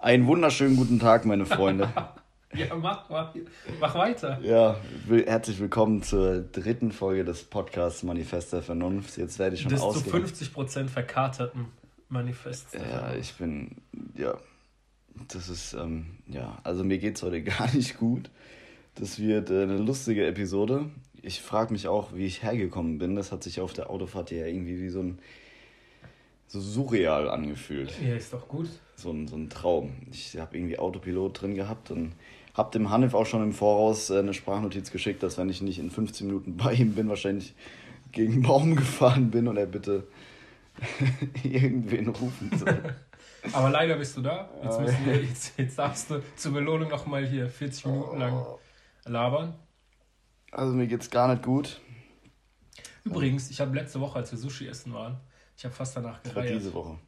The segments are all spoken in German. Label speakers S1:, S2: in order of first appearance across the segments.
S1: Einen wunderschönen guten Tag, meine Freunde.
S2: ja, mach, mach, mach weiter.
S1: Ja, will, herzlich willkommen zur dritten Folge des Podcasts Manifest der Vernunft. Jetzt werde ich schon
S2: Bis zu
S1: ausgehen.
S2: 50% verkaterten Manifest.
S1: Ja, ich bin, ja, das ist, ähm, ja, also mir geht's heute gar nicht gut. Das wird äh, eine lustige Episode. Ich frage mich auch, wie ich hergekommen bin. Das hat sich auf der Autofahrt ja irgendwie wie so ein, so surreal angefühlt.
S2: ja, ist doch gut.
S1: so ein, so ein Traum. Ich habe irgendwie Autopilot drin gehabt und habe dem Hanif auch schon im Voraus äh, eine Sprachnotiz geschickt, dass wenn ich nicht in 15 Minuten bei ihm bin, wahrscheinlich gegen einen Baum gefahren bin und er bitte irgendwen rufen soll.
S2: Aber leider bist du da. Jetzt, müssen wir, jetzt, jetzt darfst du zur Belohnung nochmal hier 40 Minuten lang labern.
S1: Also mir geht's gar nicht gut.
S2: Übrigens, ich habe letzte Woche, als wir Sushi essen waren, ich habe fast danach
S1: Das war
S2: gereiert.
S1: diese Woche.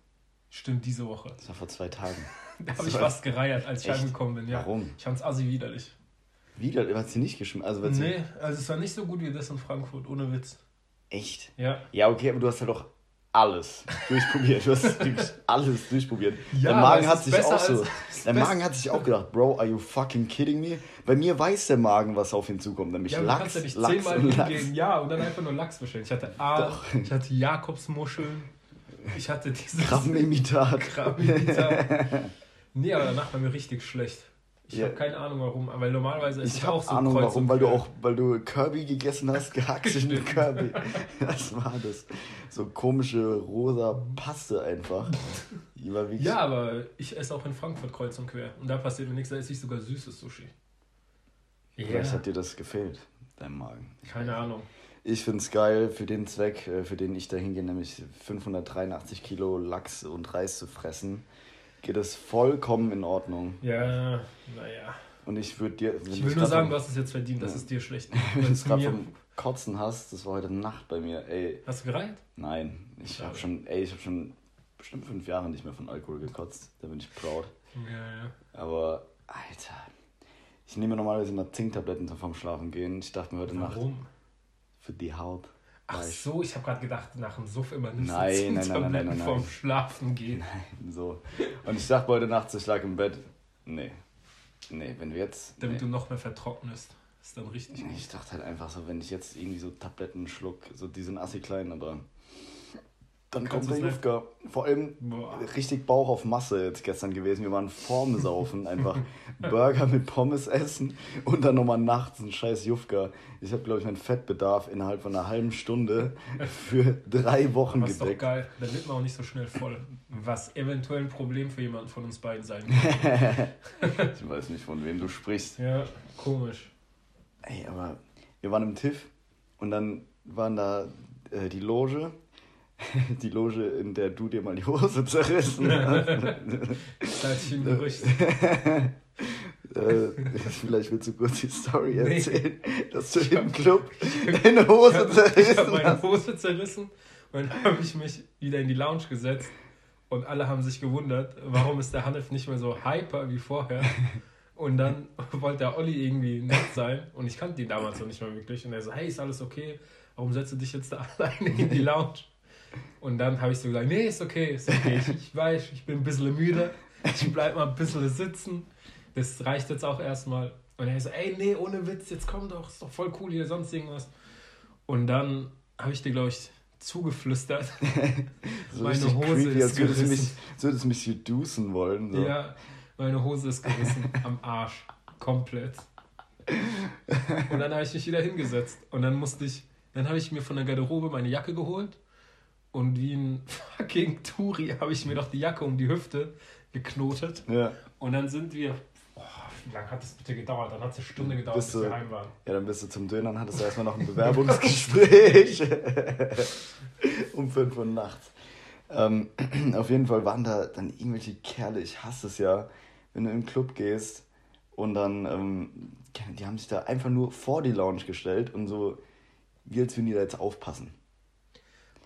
S2: Stimmt, diese Woche.
S1: Das war vor zwei Tagen.
S2: Da habe ich fast gereiert, als ich
S1: Echt?
S2: angekommen bin. Ja.
S1: Warum?
S2: Ich fand's assi widerlich.
S1: Wieder, hat sie nicht geschmeckt? Also,
S2: Nee, also es war nicht so gut wie das in Frankfurt, ohne Witz.
S1: Echt?
S2: Ja.
S1: Ja, okay, aber du hast ja doch alles durchprobiert. Du hast wirklich alles durchprobiert.
S2: Ja, aber
S1: Magen hat sich auch so.
S2: besser-
S1: Magen hat sich auch gedacht, Bro, are you fucking kidding me? Bei mir weiß der Magen, was auf ihn zukommt, nämlich
S2: Ja, aber du
S1: Lachs,
S2: kannst ja nicht
S1: Lachs
S2: zehnmal
S1: und Lachs.
S2: hingehen, ja, und dann einfach nur Lachs bestellen. Ich hatte Aal, ich hatte Jakobsmuscheln, ich hatte dieses
S1: Krabbenimitat.
S2: Krabbenimitat. Nee, aber danach war mir richtig schlecht. Ich
S1: Ja.
S2: habe keine Ahnung warum, aber normalerweise esse
S1: Ich
S2: ich auch so
S1: Ahnung
S2: Kreuz
S1: warum, weil du auch, weil du Kirby gegessen hast, gehackten. Kirby. Was war das? So komische rosa Paste einfach.
S2: Ja, aber ich esse auch in Frankfurt kreuz und quer. Und da passiert mir nichts, da esse ich sogar süßes Sushi.
S1: Vielleicht
S2: Ja,
S1: hat dir das gefehlt, dein Magen.
S2: keine Ahnung.
S1: Ich finde es geil für den Zweck, äh, für den ich da hingehe, nämlich 583 Kilo Lachs und Reis zu fressen, geht es vollkommen in Ordnung.
S2: Ja, naja.
S1: Und ich würde dir.
S2: Ich will nur sagen,
S1: vom-
S2: du hast es jetzt verdient, dass
S1: Ja.
S2: es dir schlecht
S1: Wenn du
S2: geht.
S1: es gerade vom Kotzen hast, das war heute Nacht bei mir. Ey,
S2: Hast du gereiht?
S1: nein. Ich habe schon, ey, ich habe schon bestimmt fünf Jahre nicht mehr von Alkohol gekotzt. Da bin ich proud.
S2: Ja, ja.
S1: Aber, Alter. Ich nehme normalerweise immer Zinktabletten zum vorm Schlafen gehen. Ich dachte mir heute Nacht
S2: Warum?
S1: für die Haut.
S2: Ach so, ich habe gerade gedacht, nach dem Suff immer nimmst
S1: Nein,
S2: du
S1: nein, nein, nein, nein, nein,
S2: vorm
S1: nein.
S2: Schlafen gehen.
S1: So. Und ich dachte heute Nacht, ich lag im Bett. Nee. Nee, wenn wir jetzt.
S2: Damit
S1: nee.
S2: du noch mehr vertrocknest. Ist dann richtig gut.
S1: Ich dachte halt einfach so, wenn ich jetzt irgendwie so Tabletten schluck, so die sind assi klein, aber dann
S2: Kannst
S1: kommt der? Jufka. Vor allem
S2: Boah.
S1: richtig Bauch auf Masse jetzt gestern gewesen. Wir waren vorm Saufen, einfach Burger mit Pommes essen und dann nochmal nachts ein scheiß Jufka. Ich habe, glaube ich, meinen Fettbedarf innerhalb von einer halben Stunde für drei Wochen
S2: Aber ist doch
S1: gedeckt.
S2: geil. Dann wird man auch nicht so schnell voll. Was eventuell ein Problem für jemanden von uns beiden sein könnte.
S1: Ich weiß nicht, von wem du sprichst.
S2: ja, komisch.
S1: Ey, aber wir waren im TIFF und dann waren da äh, die Loge. Die Loge, in der du dir mal die Hose zerrissen hast.
S2: Das ich im Gerücht.
S1: äh, vielleicht willst du kurz die Story
S2: Nee.
S1: erzählen, dass du im Club deine Hose
S2: Ich habe hab
S1: zerrissen
S2: meine
S1: hast.
S2: Hose zerrissen und dann habe ich mich wieder in die Lounge gesetzt und alle haben sich gewundert, warum ist der Hanif nicht mehr so hyper wie vorher. Und dann wollte der Olli irgendwie nett sein und ich kannte ihn damals noch nicht mal wirklich. Und er so, hey, ist alles okay? Warum setzt du dich jetzt da alleine in die Lounge? Und dann habe ich so gesagt, nee, ist okay, ist okay. Ich, ich weiß, ich bin ein bisschen müde. Ich bleib mal ein bisschen sitzen. Das reicht jetzt auch erstmal. Und er so, ey, nee, ohne Witz, jetzt komm doch, ist doch voll cool hier, sonst irgendwas. Und dann habe ich dir, glaube ich, zugeflüstert.
S1: So
S2: Meine Hose
S1: creepy,
S2: ist
S1: als du mich,
S2: gerissen.
S1: als würdest mich seducen wollen. So.
S2: Ja, meine Hose ist gerissen am Arsch. Komplett. Und dann habe ich mich wieder hingesetzt. Und dann musste ich, dann habe ich mir von der Garderobe meine Jacke geholt. Und wie ein fucking Turi habe ich mir doch die Jacke um die Hüfte geknotet.
S1: Ja.
S2: Und dann sind wir. Oh, wie lange hat das bitte gedauert? Dann hat es eine Stunde gedauert,
S1: Bist
S2: bis wir
S1: du-
S2: heim waren.
S1: ja, dann bist du zum Dönern, hattest du erstmal noch ein Bewerbungsgespräch. um 5 Uhr nachts. Ähm, auf jeden Fall waren da dann irgendwelche Kerle, ich hasse es ja, wenn du im Club gehst und dann, ähm, die haben sich da einfach nur vor die Lounge gestellt und so, wie als würden die da jetzt aufpassen.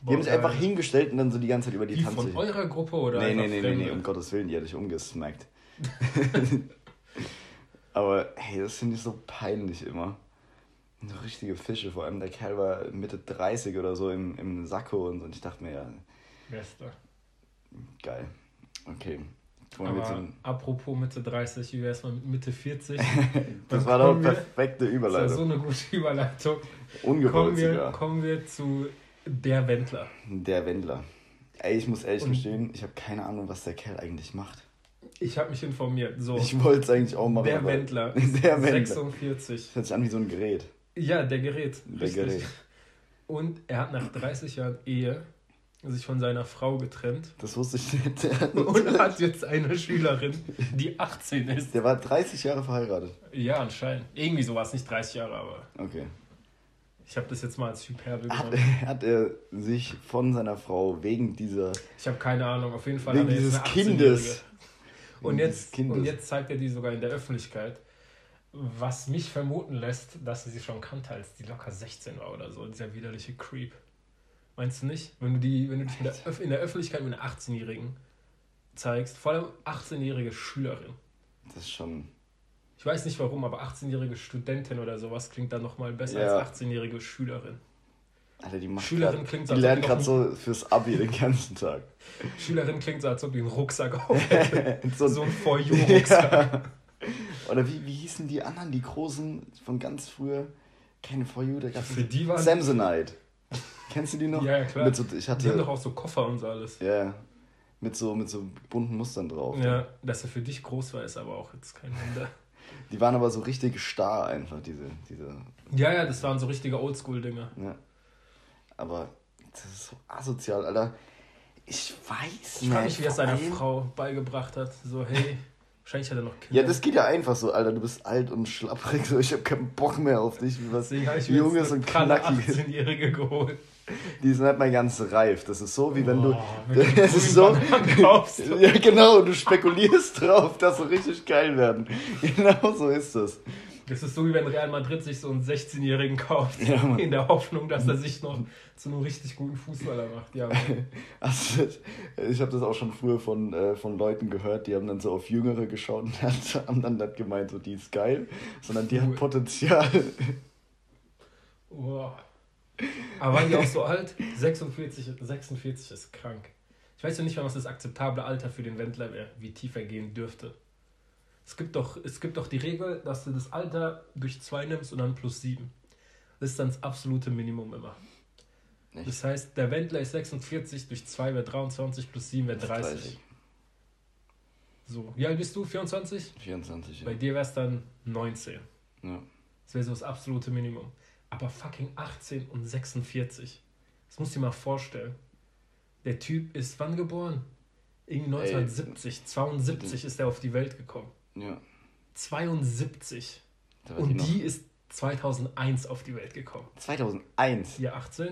S1: Die haben sich einfach hingestellt und dann so die ganze Zeit über die,
S2: Die
S1: Tanze.
S2: von eurer Gruppe oder
S1: Nee, nee, nee, nee, nee, um Gottes Willen, die hätte ich umgesmackt. Aber hey, das finde ich so peinlich immer. So richtige Fische, vor allem der Kerl war Mitte 30 oder so im, im Sakko und so. Und ich dachte mir, ja,
S2: Bester.
S1: geil. Okay.
S2: Aber apropos Mitte 30, wie wär's mal mit Mitte 40?
S1: das war doch
S2: wir-
S1: perfekte
S2: Das war
S1: Überleitung.
S2: so eine gute Überleitung.
S1: Ungewollt
S2: Kommen wir,
S1: sogar.
S2: kommen wir zu der Wendler.
S1: Der Wendler. Ey, ich muss ehrlich
S2: Und-
S1: gestehen, ich habe keine Ahnung, was der Kerl eigentlich macht.
S2: Ich habe mich informiert. So,
S1: Ich wollte es eigentlich auch machen.
S2: der Wendler.
S1: Der Wendler.
S2: 46.
S1: Das hört sich an wie so ein Gerät.
S2: Ja, der Gerät.
S1: Der
S2: richtig.
S1: Gerät.
S2: Und er hat nach 30 Jahren Ehe sich von seiner Frau getrennt
S1: Das wusste ich nicht.
S2: und hat jetzt eine Schülerin, die 18 ist.
S1: Der war 30 Jahre verheiratet.
S2: Ja, anscheinend. Irgendwie sowas, nicht 30 Jahre, aber
S1: Okay.
S2: Ich habe das jetzt mal als Hyperbel
S1: Hat,
S2: genommen.
S1: hat er sich von seiner Frau wegen dieser.
S2: Ich habe keine Ahnung, auf jeden Fall
S1: Wegen
S2: hat
S1: dieses Kindes.
S2: 18-Jährige. Und jetzt,
S1: Kindes.
S2: und jetzt zeigt er die sogar in der Öffentlichkeit, was mich vermuten lässt, dass sie sie schon kannte, als die locker 16 war oder so, dieser widerliche Creep. Meinst du nicht? Wenn du, die, wenn du dich in der, in der Öffentlichkeit mit einer 18-Jährigen zeigst, vor allem 18-jährige Schülerin.
S1: Das ist schon.
S2: Ich weiß nicht warum, aber 18-jährige Studentin oder sowas klingt dann nochmal besser
S1: Ja.
S2: als 18-jährige Schülerin.
S1: Alter, die macht
S2: Schülerin
S1: grad,
S2: klingt
S1: Die
S2: als
S1: lernt
S2: die
S1: gerade so fürs Abi den ganzen Tag.
S2: Schülerin klingt so, als ob die einen Rucksack auf hätte.
S1: so,
S2: so ein For You-Rucksack.
S1: Ja. Oder wie, wie hießen die anderen, die großen von ganz früher? Keine For You, da gab's
S2: Für die waren
S1: Samsonite. Kennst du die noch?
S2: Ja, ja, klar.
S1: Mit so, ich
S2: Die haben doch
S1: hatte,
S2: auch so Koffer und so alles.
S1: ja, mit so, mit so bunten Mustern drauf.
S2: Ja, dass er für dich groß war, ist aber auch jetzt kein Wunder.
S1: Die waren aber so richtig starr einfach, diese, diese,
S2: Ja, ja, das waren so richtige Oldschool-Dinger.
S1: ja. Aber das ist so asozial, Alter. Ich weiß
S2: Ich frage mich,
S1: nicht.
S2: wie er es seiner Frau beigebracht hat. So, hey, wahrscheinlich hat er noch Kinder.
S1: Ja, das geht ja einfach so, Alter. Du bist alt und schlapprig, so. Ich hab keinen Bock mehr auf dich. Wie was
S2: habe ich
S1: Junges und
S2: pralle
S1: Knackiges.
S2: 18-Jährige geholt.
S1: Die sind halt mal ganz reif. Das ist so, wie wenn
S2: Oh, du.
S1: Das ist so. Ja, genau. Du spekulierst drauf, dass sie richtig geil werden. Genau so ist das.
S2: Das ist so, wie wenn Real Madrid sich so einen 16-Jährigen kauft.
S1: Ja,
S2: in der Hoffnung, dass er sich noch zu einem richtig guten Fußballer macht. Ja.
S1: Also, ich habe das auch schon früher von, äh, von Leuten gehört, die haben dann so auf Jüngere geschaut und haben dann nicht gemeint, so die ist geil, sondern die
S2: Cool.
S1: hat Potenzial.
S2: Boah. Aber waren die auch so alt? 46, 46 ist krank. Ich weiß ja nicht mal, was das akzeptable Alter für den Wendler wäre, wie tief er gehen dürfte. Es gibt, doch, es gibt doch die Regel, dass du das Alter durch 2 nimmst und dann plus 7. Das ist dann das absolute Minimum immer.
S1: Echt?
S2: Das heißt, der Wendler ist 46, durch 2 wäre 23, plus 7 wäre 30. So, wie alt bist du? 24?
S1: 24, ja.
S2: Bei dir wäre es dann 19.
S1: ja.
S2: Das wäre so das absolute Minimum. Aber fucking 18 und 46. Das musst du dir mal vorstellen. Der Typ ist wann geboren? Irgendwie 1970. 72 ist er auf die Welt gekommen.
S1: Ja.
S2: 72.
S1: Da war
S2: Und
S1: noch-
S2: die ist 2001 auf die Welt gekommen.
S1: 2001.
S2: Hier 18?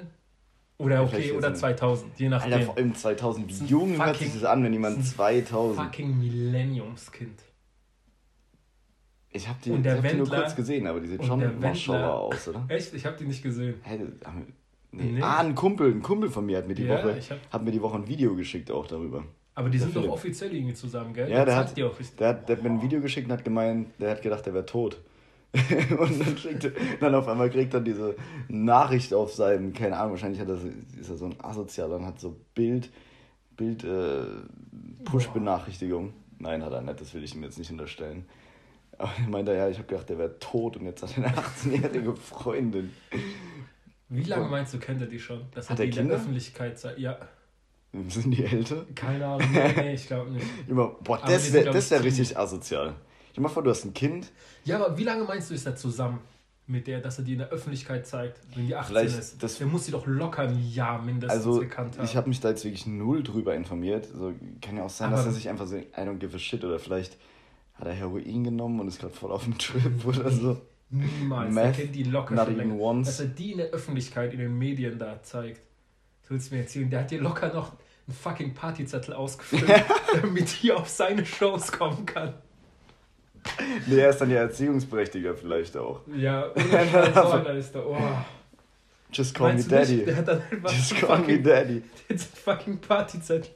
S2: Oder
S1: Ja,
S2: okay, oder
S1: jetzt
S2: 2000, je nachdem.
S1: Alter, vor allem 2000.
S2: Das
S1: Wie jung hört sich
S2: fucking-
S1: das an, wenn jemand
S2: ist ein
S1: 2000.
S2: fucking Millenniumskind.
S1: Ich hab die, ich
S2: der
S1: hab die nur kurz gesehen, aber die sieht
S2: und
S1: schon
S2: der
S1: Maschallah aus, oder?
S2: Echt? Ich habe die nicht gesehen.
S1: Hä, nee.
S2: Nee.
S1: Ah, ein Kumpel, ein Kumpel von mir hat mir die
S2: Ja,
S1: Woche,
S2: hab-
S1: hat mir die Woche ein Video geschickt auch darüber.
S2: Aber die
S1: Der
S2: sind doch
S1: Philipp.
S2: offiziell irgendwie zusammen, gell?
S1: Ja, der hat-
S2: die auch richtig.
S1: Der hat, der hat mir ein Video geschickt und hat gemeint, der hat gedacht, er wäre tot. und dann, schickt, er- dann auf einmal kriegt er diese Nachricht auf seinem, keine Ahnung, wahrscheinlich hat er, ist er so ein Asozialer und hat so Bild, Bild, äh, Push-Benachrichtigung. Nein, hat er nicht, das will ich ihm jetzt nicht unterstellen. Aber er meinte, ja, ich habe gedacht, der wäre tot und jetzt hat er eine 18-jährige Freundin.
S2: Wie lange meinst du, kennt er die schon? Das
S1: Hat
S2: die
S1: er
S2: in der
S1: Kinder?
S2: Öffentlichkeit Ja,
S1: Sind die älter?
S2: keine Ahnung. Nee, ich glaube nicht.
S1: Immer, boah,
S2: Aber die
S1: das wäre
S2: ich,
S1: wär richtig asozial. Dir mal vor, du hast ein Kind,
S2: Ja, aber wie lange meinst du, ist er zusammen mit der, dass er die in der Öffentlichkeit zeigt, wenn die 18
S1: Vielleicht
S2: ist?
S1: das-
S2: der muss sie doch locker ein Jahr mindestens
S1: Also,
S2: gekannt haben.
S1: ich habe mich da jetzt wirklich null drüber informiert. Also, kann ja auch sein, dass
S2: Aber-
S1: er sich einfach so, I don't give a shit, oder vielleicht hat er Heroin genommen und ist gerade voll auf dem Trip oder so.
S2: Niemals.
S1: Meth,
S2: er kennt die locker
S1: not
S2: schon
S1: even once.
S2: Dass er die in der Öffentlichkeit, in den Medien da zeigt. Du willst mir erzählen, der hat dir locker noch einen fucking Partyzettel ausgefüllt, damit hier auf seine Shows kommen kann.
S1: Nee, er ist dann ja Erziehungsberechtiger vielleicht auch.
S2: Ja, ohne Scheiß, so einer ist der. Oh.
S1: Just call me
S2: Meinst nicht,
S1: daddy.
S2: der hat dann einfach
S1: Just call me
S2: fucking,
S1: daddy.
S2: jetzt fucking Partyzettel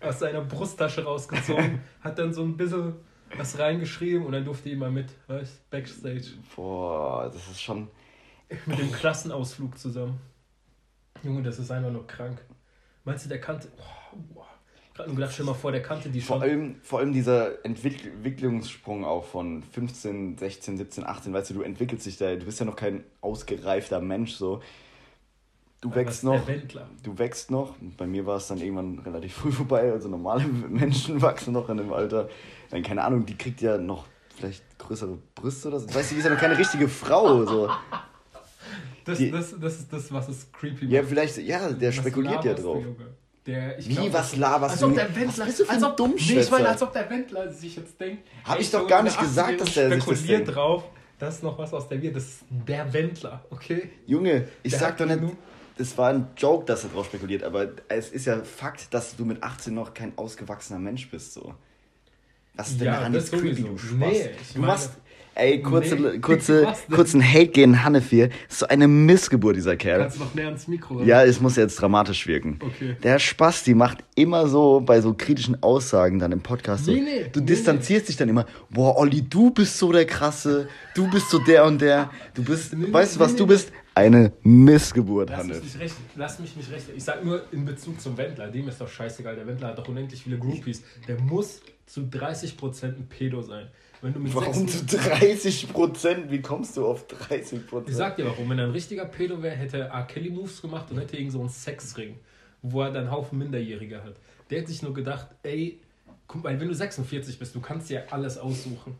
S2: aus seiner Brusttasche rausgezogen, hat dann so ein bisschen was reingeschrieben und dann durfte ich immer mit, weißt Backstage.
S1: Boah, das ist schon.
S2: Mit dem Klassenausflug zusammen. Junge, das ist einfach nur krank. Meinst du, der kannte. Boah, boah. gerade nur gedacht, stell mal vor, der kannte die
S1: Vor
S2: schon.
S1: allem, vor allem dieser Entwick Entwicklungssprung auch von 15, 16, 17, 18, weißt du, du entwickelst dich da, du bist ja noch kein ausgereifter Mensch so. Du wächst noch, du wächst noch. Bei mir war es dann irgendwann relativ früh vorbei, also normale Menschen wachsen noch in dem Alter. Dann, keine Ahnung, die kriegt ja noch vielleicht größere Brüste oder so. Weißt du, die ist ja noch keine richtige Frau. So.
S2: Das,
S1: Die-
S2: das, das ist das, was es creepy
S1: Ja,
S2: macht.
S1: vielleicht, ja, der
S2: Was
S1: spekuliert ja drauf.
S2: Der,
S1: Wie,
S2: glaub,
S1: was laberst
S2: als
S1: du?
S2: ob der
S1: Was
S2: Wendler,
S1: für
S2: als ob? Nee, ich meine, als ob der Wendler sich jetzt denkt.
S1: Hab ich doch gar nicht gesagt,
S2: 80er
S1: dass der sich das
S2: spekuliert
S1: denkt.
S2: drauf, das ist noch was aus der wird. Das ist der Wendler, okay?
S1: Junge, ich
S2: Der
S1: sag doch nicht,
S2: genug-
S1: das war ein Joke, dass er drauf spekuliert, aber es ist ja Fakt, dass du mit 18 noch kein ausgewachsener Mensch bist, so. Was ist denn
S2: Ja,
S1: jetzt creepy, du Spaß?
S2: Nee, ich
S1: du
S2: meine-
S1: machst, ey, kurze,
S2: Nee,
S1: kurze, kurzen Hate gegen. Ist so eine Missgeburt, dieser Kerl.
S2: Kannst du noch näher ans Mikro? oder?
S1: Ja, es muss jetzt dramatisch wirken.
S2: Okay.
S1: Der Spasti macht immer so bei so kritischen Aussagen dann im Podcast so.
S2: Nee, nee,
S1: du
S2: nee,
S1: distanzierst dich dann immer. Boah, Olli, du bist so der krasse. Du bist so der und der. Du bist,
S2: Nee, nee,
S1: weißt du, was
S2: nee,
S1: du
S2: nee.
S1: bist? Eine Missgeburt,
S2: Lass mich,
S1: Hanif.
S2: nicht recht, lass mich nicht recht. Ich sag nur in Bezug zum Wendler. Dem ist doch scheißegal. Der Wendler hat doch unendlich viele Groupies. Der muss zu 30% ein Pedo sein. Wenn du mit
S1: Warum
S2: 6
S1: zu 30 Prozent? Wie kommst du auf 30%
S2: Ich sag dir warum. Wenn er ein richtiger Pedo wäre, hätte er R. Kelly Moves gemacht und hätte irgend so einen Sexring, wo er dann einen Haufen Minderjährige hat. Der hat sich nur gedacht, ey, guck mal, wenn du 46 bist, du kannst dir alles aussuchen.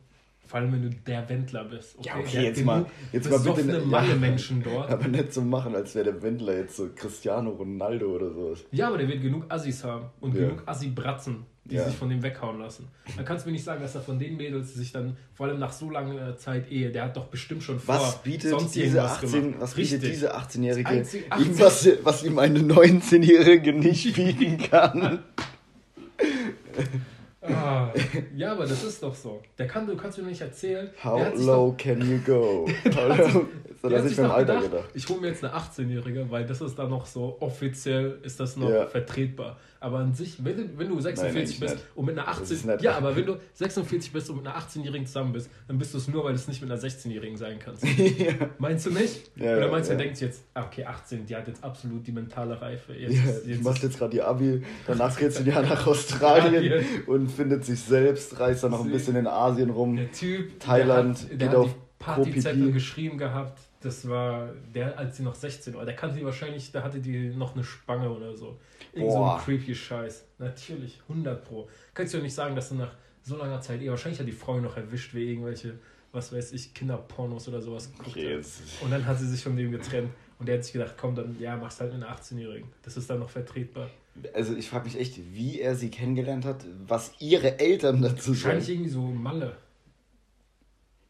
S2: Vor allem, wenn du der Wendler bist.
S1: Ja, okay,
S2: Der hat
S1: jetzt mal- jetzt mal bitte ne-
S2: Malle-Menschen dort.
S1: Aber nicht so machen, als wäre der Wendler jetzt so Cristiano Ronaldo oder so.
S2: Ja, aber der wird genug Assis haben und
S1: Ja.
S2: genug Assi-Bratzen, die
S1: Ja.
S2: sich von dem weghauen lassen. Dann kannst du mir nicht sagen, dass er von den Mädels sich dann, vor allem nach so langer Zeit Ehe, der hat doch bestimmt schon vor
S1: Was bietet
S2: sonst
S1: diese
S2: irgendwas
S1: 18,
S2: gemacht.
S1: was bietet
S2: Richtig.
S1: diese 18-Jährige
S2: Das einzige- 18
S1: ihm, was, was ihm eine 19-Jährige nicht bieten kann?
S2: Ah, ja, aber das ist doch so. Der kann, du kannst mir nicht erzählen. der
S1: How
S2: sich
S1: low can you go?
S2: Doch,
S1: hat
S2: der hat
S1: sich
S2: sich
S1: beim Alter
S2: gedacht,
S1: gedacht.
S2: ich hole mir jetzt eine 18-Jährige, weil das ist dann noch so offiziell, ist das noch
S1: Ja.
S2: vertretbar. Aber an sich, wenn du, wenn du 46
S1: eigentlich
S2: bist
S1: nicht.
S2: und mit einer
S1: Das
S2: 18
S1: ist nicht.
S2: Ja, aber wenn du 46 bist und mit einer 18-Jährigen zusammen bist, dann bist du es nur, weil du es nicht mit einer 16-Jährigen sein kannst. Meinst du nicht?
S1: Ja,
S2: Oder
S1: ja,
S2: meinst du,
S1: ja.
S2: denkt jetzt, ah, okay, 18, die hat jetzt absolut die mentale Reife. Jetzt,
S1: Ja,
S2: ist-
S1: die
S2: jetzt
S1: jetzt gerade die Abi, danach geht sie Jahr nach Australien und findet sich selbst, reist dann noch ein bisschen in Asien rum.
S2: Der Typ,
S1: Thailand,
S2: der hat,
S1: geht
S2: der hat
S1: auf
S2: die Partyzettel geschrieben gehabt. Das war der, als sie noch 16 war. Der kannte die wahrscheinlich, da hatte die noch eine Spange oder so. Irgend so ein creepy Scheiß. Natürlich, 100 Pro. Kannst du ja nicht sagen, dass du nach so langer Zeit, eh, wahrscheinlich hat die Frau noch erwischt, wie irgendwelche, was weiß ich, Kinderpornos oder sowas geguckt
S1: Okay,
S2: hat.
S1: jetzt.
S2: Und dann hat sie sich von dem getrennt. Und der hat sich gedacht, komm, dann, ja, mach's halt mit einer 18-Jährigen. Das ist dann noch vertretbar.
S1: Also ich frage mich echt, wie er sie kennengelernt hat, was ihre Eltern dazu
S2: Wahrscheinlich
S1: sagen.
S2: irgendwie so Malle.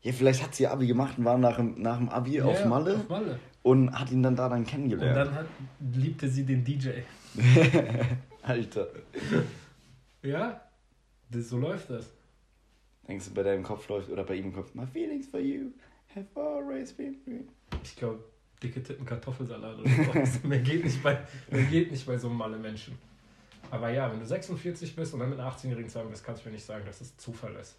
S1: Ja, vielleicht hat sie Abi gemacht und war nach dem, nach dem Abi auf
S2: Ja,
S1: Malle
S2: Auf Malle.
S1: und hat ihn dann da dann
S2: Und
S1: kennengelernt.
S2: dann hat, liebte sie den DJ.
S1: Alter.
S2: Ja, das, so läuft das.
S1: Denkst du, bei deinem Kopf läuft oder bei ihm im Kopf, my feelings for you have always been real.
S2: Ich glaube, dicke Titten Kartoffelsalat oder sowas. mehr, geht nicht bei, mehr geht nicht bei so einem Malle Menschen. Aber ja, wenn du 46 bist und dann mit einer 18-Jährigen zusammen bist, kannst du mir nicht sagen, dass es Zufall ist.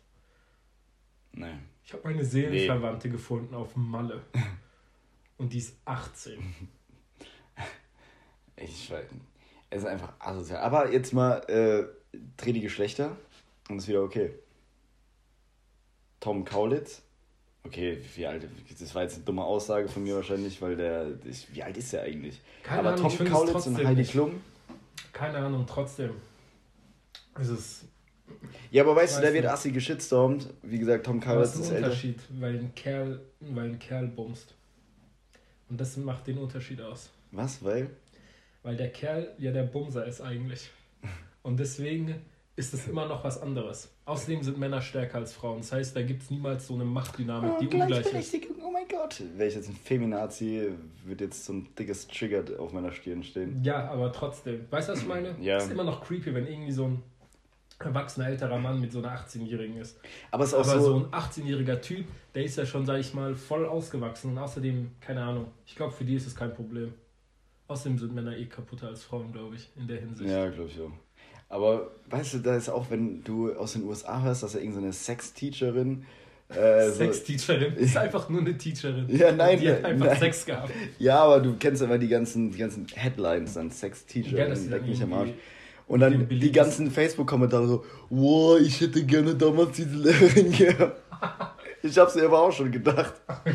S1: Nein.
S2: Ich habe meine Seelenverwandte gefunden auf Malle. Und die ist 18.
S1: Ich weiß nicht. Es ist einfach asozial. Aber jetzt mal, äh, dreh die Geschlechter und ist wieder okay. Tom Kaulitz. Okay, wie alt, das war jetzt eine dumme Aussage von mir wahrscheinlich, weil der, ich, wie alt ist der eigentlich?
S2: Keine
S1: Aber
S2: Ahnung,
S1: Tom Kaulitz und Heidi. Klum.
S2: Keine Ahnung, trotzdem. Es ist
S1: Ja, aber weißt du, der wird assi geschitstormt. Wie gesagt, Tom
S2: aber
S1: Kaulitz
S2: es ist
S1: ist
S2: ein
S1: älter.
S2: Unterschied, weil ein Kerl, weil ein Kerl bumst. Und das macht den Unterschied aus.
S1: Was? Weil?
S2: Weil der Kerl ja der Bumser ist eigentlich. Und deswegen ist es immer noch was anderes. Außerdem sind Männer stärker als Frauen. Das heißt, da gibt es niemals so eine Machtdynamik, die ungleich ist.
S1: Oh mein Gott. Wäre ich jetzt ein Feminazi, wird jetzt so ein dickes Trigger auf meiner Stirn stehen.
S2: Ja, aber trotzdem. Weißt du, was ich meine?
S1: Ja.
S2: Ist immer noch creepy, wenn irgendwie so ein erwachsener älterer Mann mit so einer 18-Jährigen ist.
S1: Aber ist auch
S2: Aber
S1: so,
S2: so ein 18-jähriger Typ, der ist ja schon, sag ich mal, voll ausgewachsen. Und außerdem, keine Ahnung, ich glaube, für die ist es kein Problem. Außerdem sind Männer eh kaputter als Frauen, glaube ich, in der Hinsicht.
S1: Ja, glaube ich auch. Aber weißt du, da ist auch, wenn du aus den USA hörst, dass er irgendeine Sex-Teacherin. Äh, so,
S2: Sex-Teacherin ist einfach nur eine Teacherin.
S1: Ja, nein,
S2: Die hat einfach
S1: nein.
S2: Sex gehabt.
S1: ja, aber du kennst immer die ganzen, die ganzen Headlines dann,
S2: Ja,
S1: Sex-Teacherin,
S2: sie dann
S1: leck mich am Arsch. Und dann die ganzen Facebook-Kommentare so, wow, ich hätte gerne damals diese Lehrerin gehabt. ich hab's mir aber auch schon gedacht.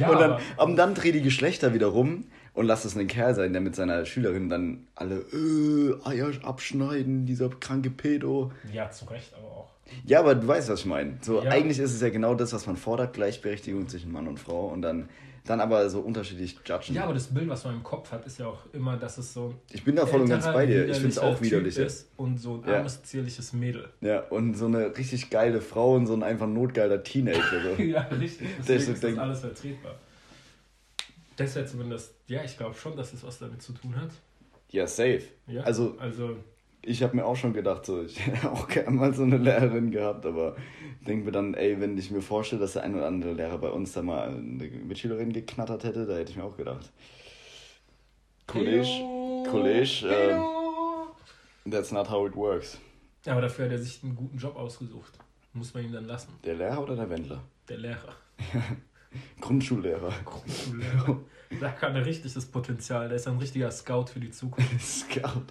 S1: Ja, und dann, aber dann dreh die Geschlechter wieder rum und lass es ein Kerl sein, der mit seiner Schülerin dann alle äh, Eier abschneiden, dieser kranke Pedo.
S2: Ja, zu Recht aber auch.
S1: Ja, aber du weißt, was ich meine. So, ja. Eigentlich ist es ja genau das, was man fordert, Gleichberechtigung zwischen Mann und Frau und dann dann aber so unterschiedlich judgen.
S2: Ja, aber das Bild, was man im Kopf hat, ist ja auch immer, dass es so.
S1: Ich bin da voll und ganz bei dir. Ich finde es auch widerlich.
S2: Ist und so ein armes, ja. zierliches Mädel.
S1: Ja, und so eine richtig geile Frau und so ein einfach notgeiler Teenager. So.
S2: ja, richtig. Deswegen ist das alles vertretbar. Deshalb zumindest, ja, ich glaube schon, dass es was damit zu tun hat.
S1: Ja, safe. Ja, also, also ich habe mir auch schon gedacht, so, ich hätte auch gerne mal so eine Lehrerin gehabt, aber denke mir dann, ey, wenn ich mir vorstelle, dass der ein oder andere Lehrer bei uns da mal eine Mitschülerin geknattert hätte, da hätte ich mir auch gedacht. College, College, ähm, that's not how it works.
S2: Ja, aber dafür hat er sich einen guten Job ausgesucht. Muss man ihm dann lassen.
S1: Der Lehrer oder der Wendler?
S2: Der Lehrer.
S1: Grundschullehrer.
S2: Grundschullehrer. Da kann er richtig das Potenzial. Der ist ein richtiger Scout für die Zukunft.
S1: Scout.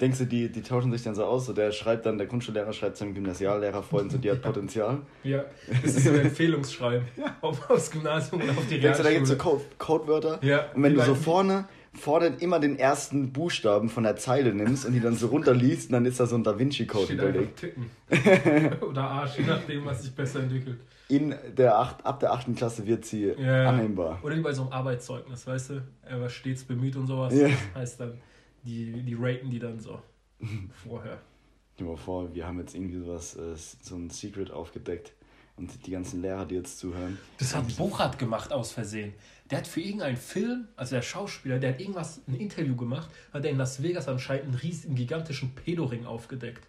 S1: Denkst du, die, die tauschen sich dann so aus? So der schreibt dann, der Grundschullehrer schreibt seinem Gymnasiallehrer vor, so die hat Potenzial.
S2: Ja, das ist so ein Empfehlungsschreiben. Auf, aufs Gymnasium und auf die
S1: Realschule. Denkst du, da gibt es so Code, Codewörter? Ja. Und wenn du so vorne vorne immer den ersten Buchstaben von der Zeile nimmst und die dann so runterliest, dann ist da so ein Da Vinci-Code
S2: hinterlegt. Oder Arsch, je nachdem, was sich besser entwickelt
S1: in der acht, ab der 8. Klasse wird sie ja, annehmbar.
S2: Oder wie bei so einem Arbeitszeugnis, weißt du? Er war stets bemüht und sowas. Ja. Das heißt dann, die, die raten die dann so vorher.
S1: Stell dir mal vor, wir haben jetzt irgendwie sowas, äh, so ein Secret aufgedeckt und die ganzen Lehrer, die jetzt zuhören.
S2: Das hat Buchert gemacht aus Versehen. Der hat für irgendeinen Film, also der Schauspieler, der hat irgendwas, ein Interview gemacht, hat er in Las Vegas anscheinend einen riesigen, gigantischen Pedoring aufgedeckt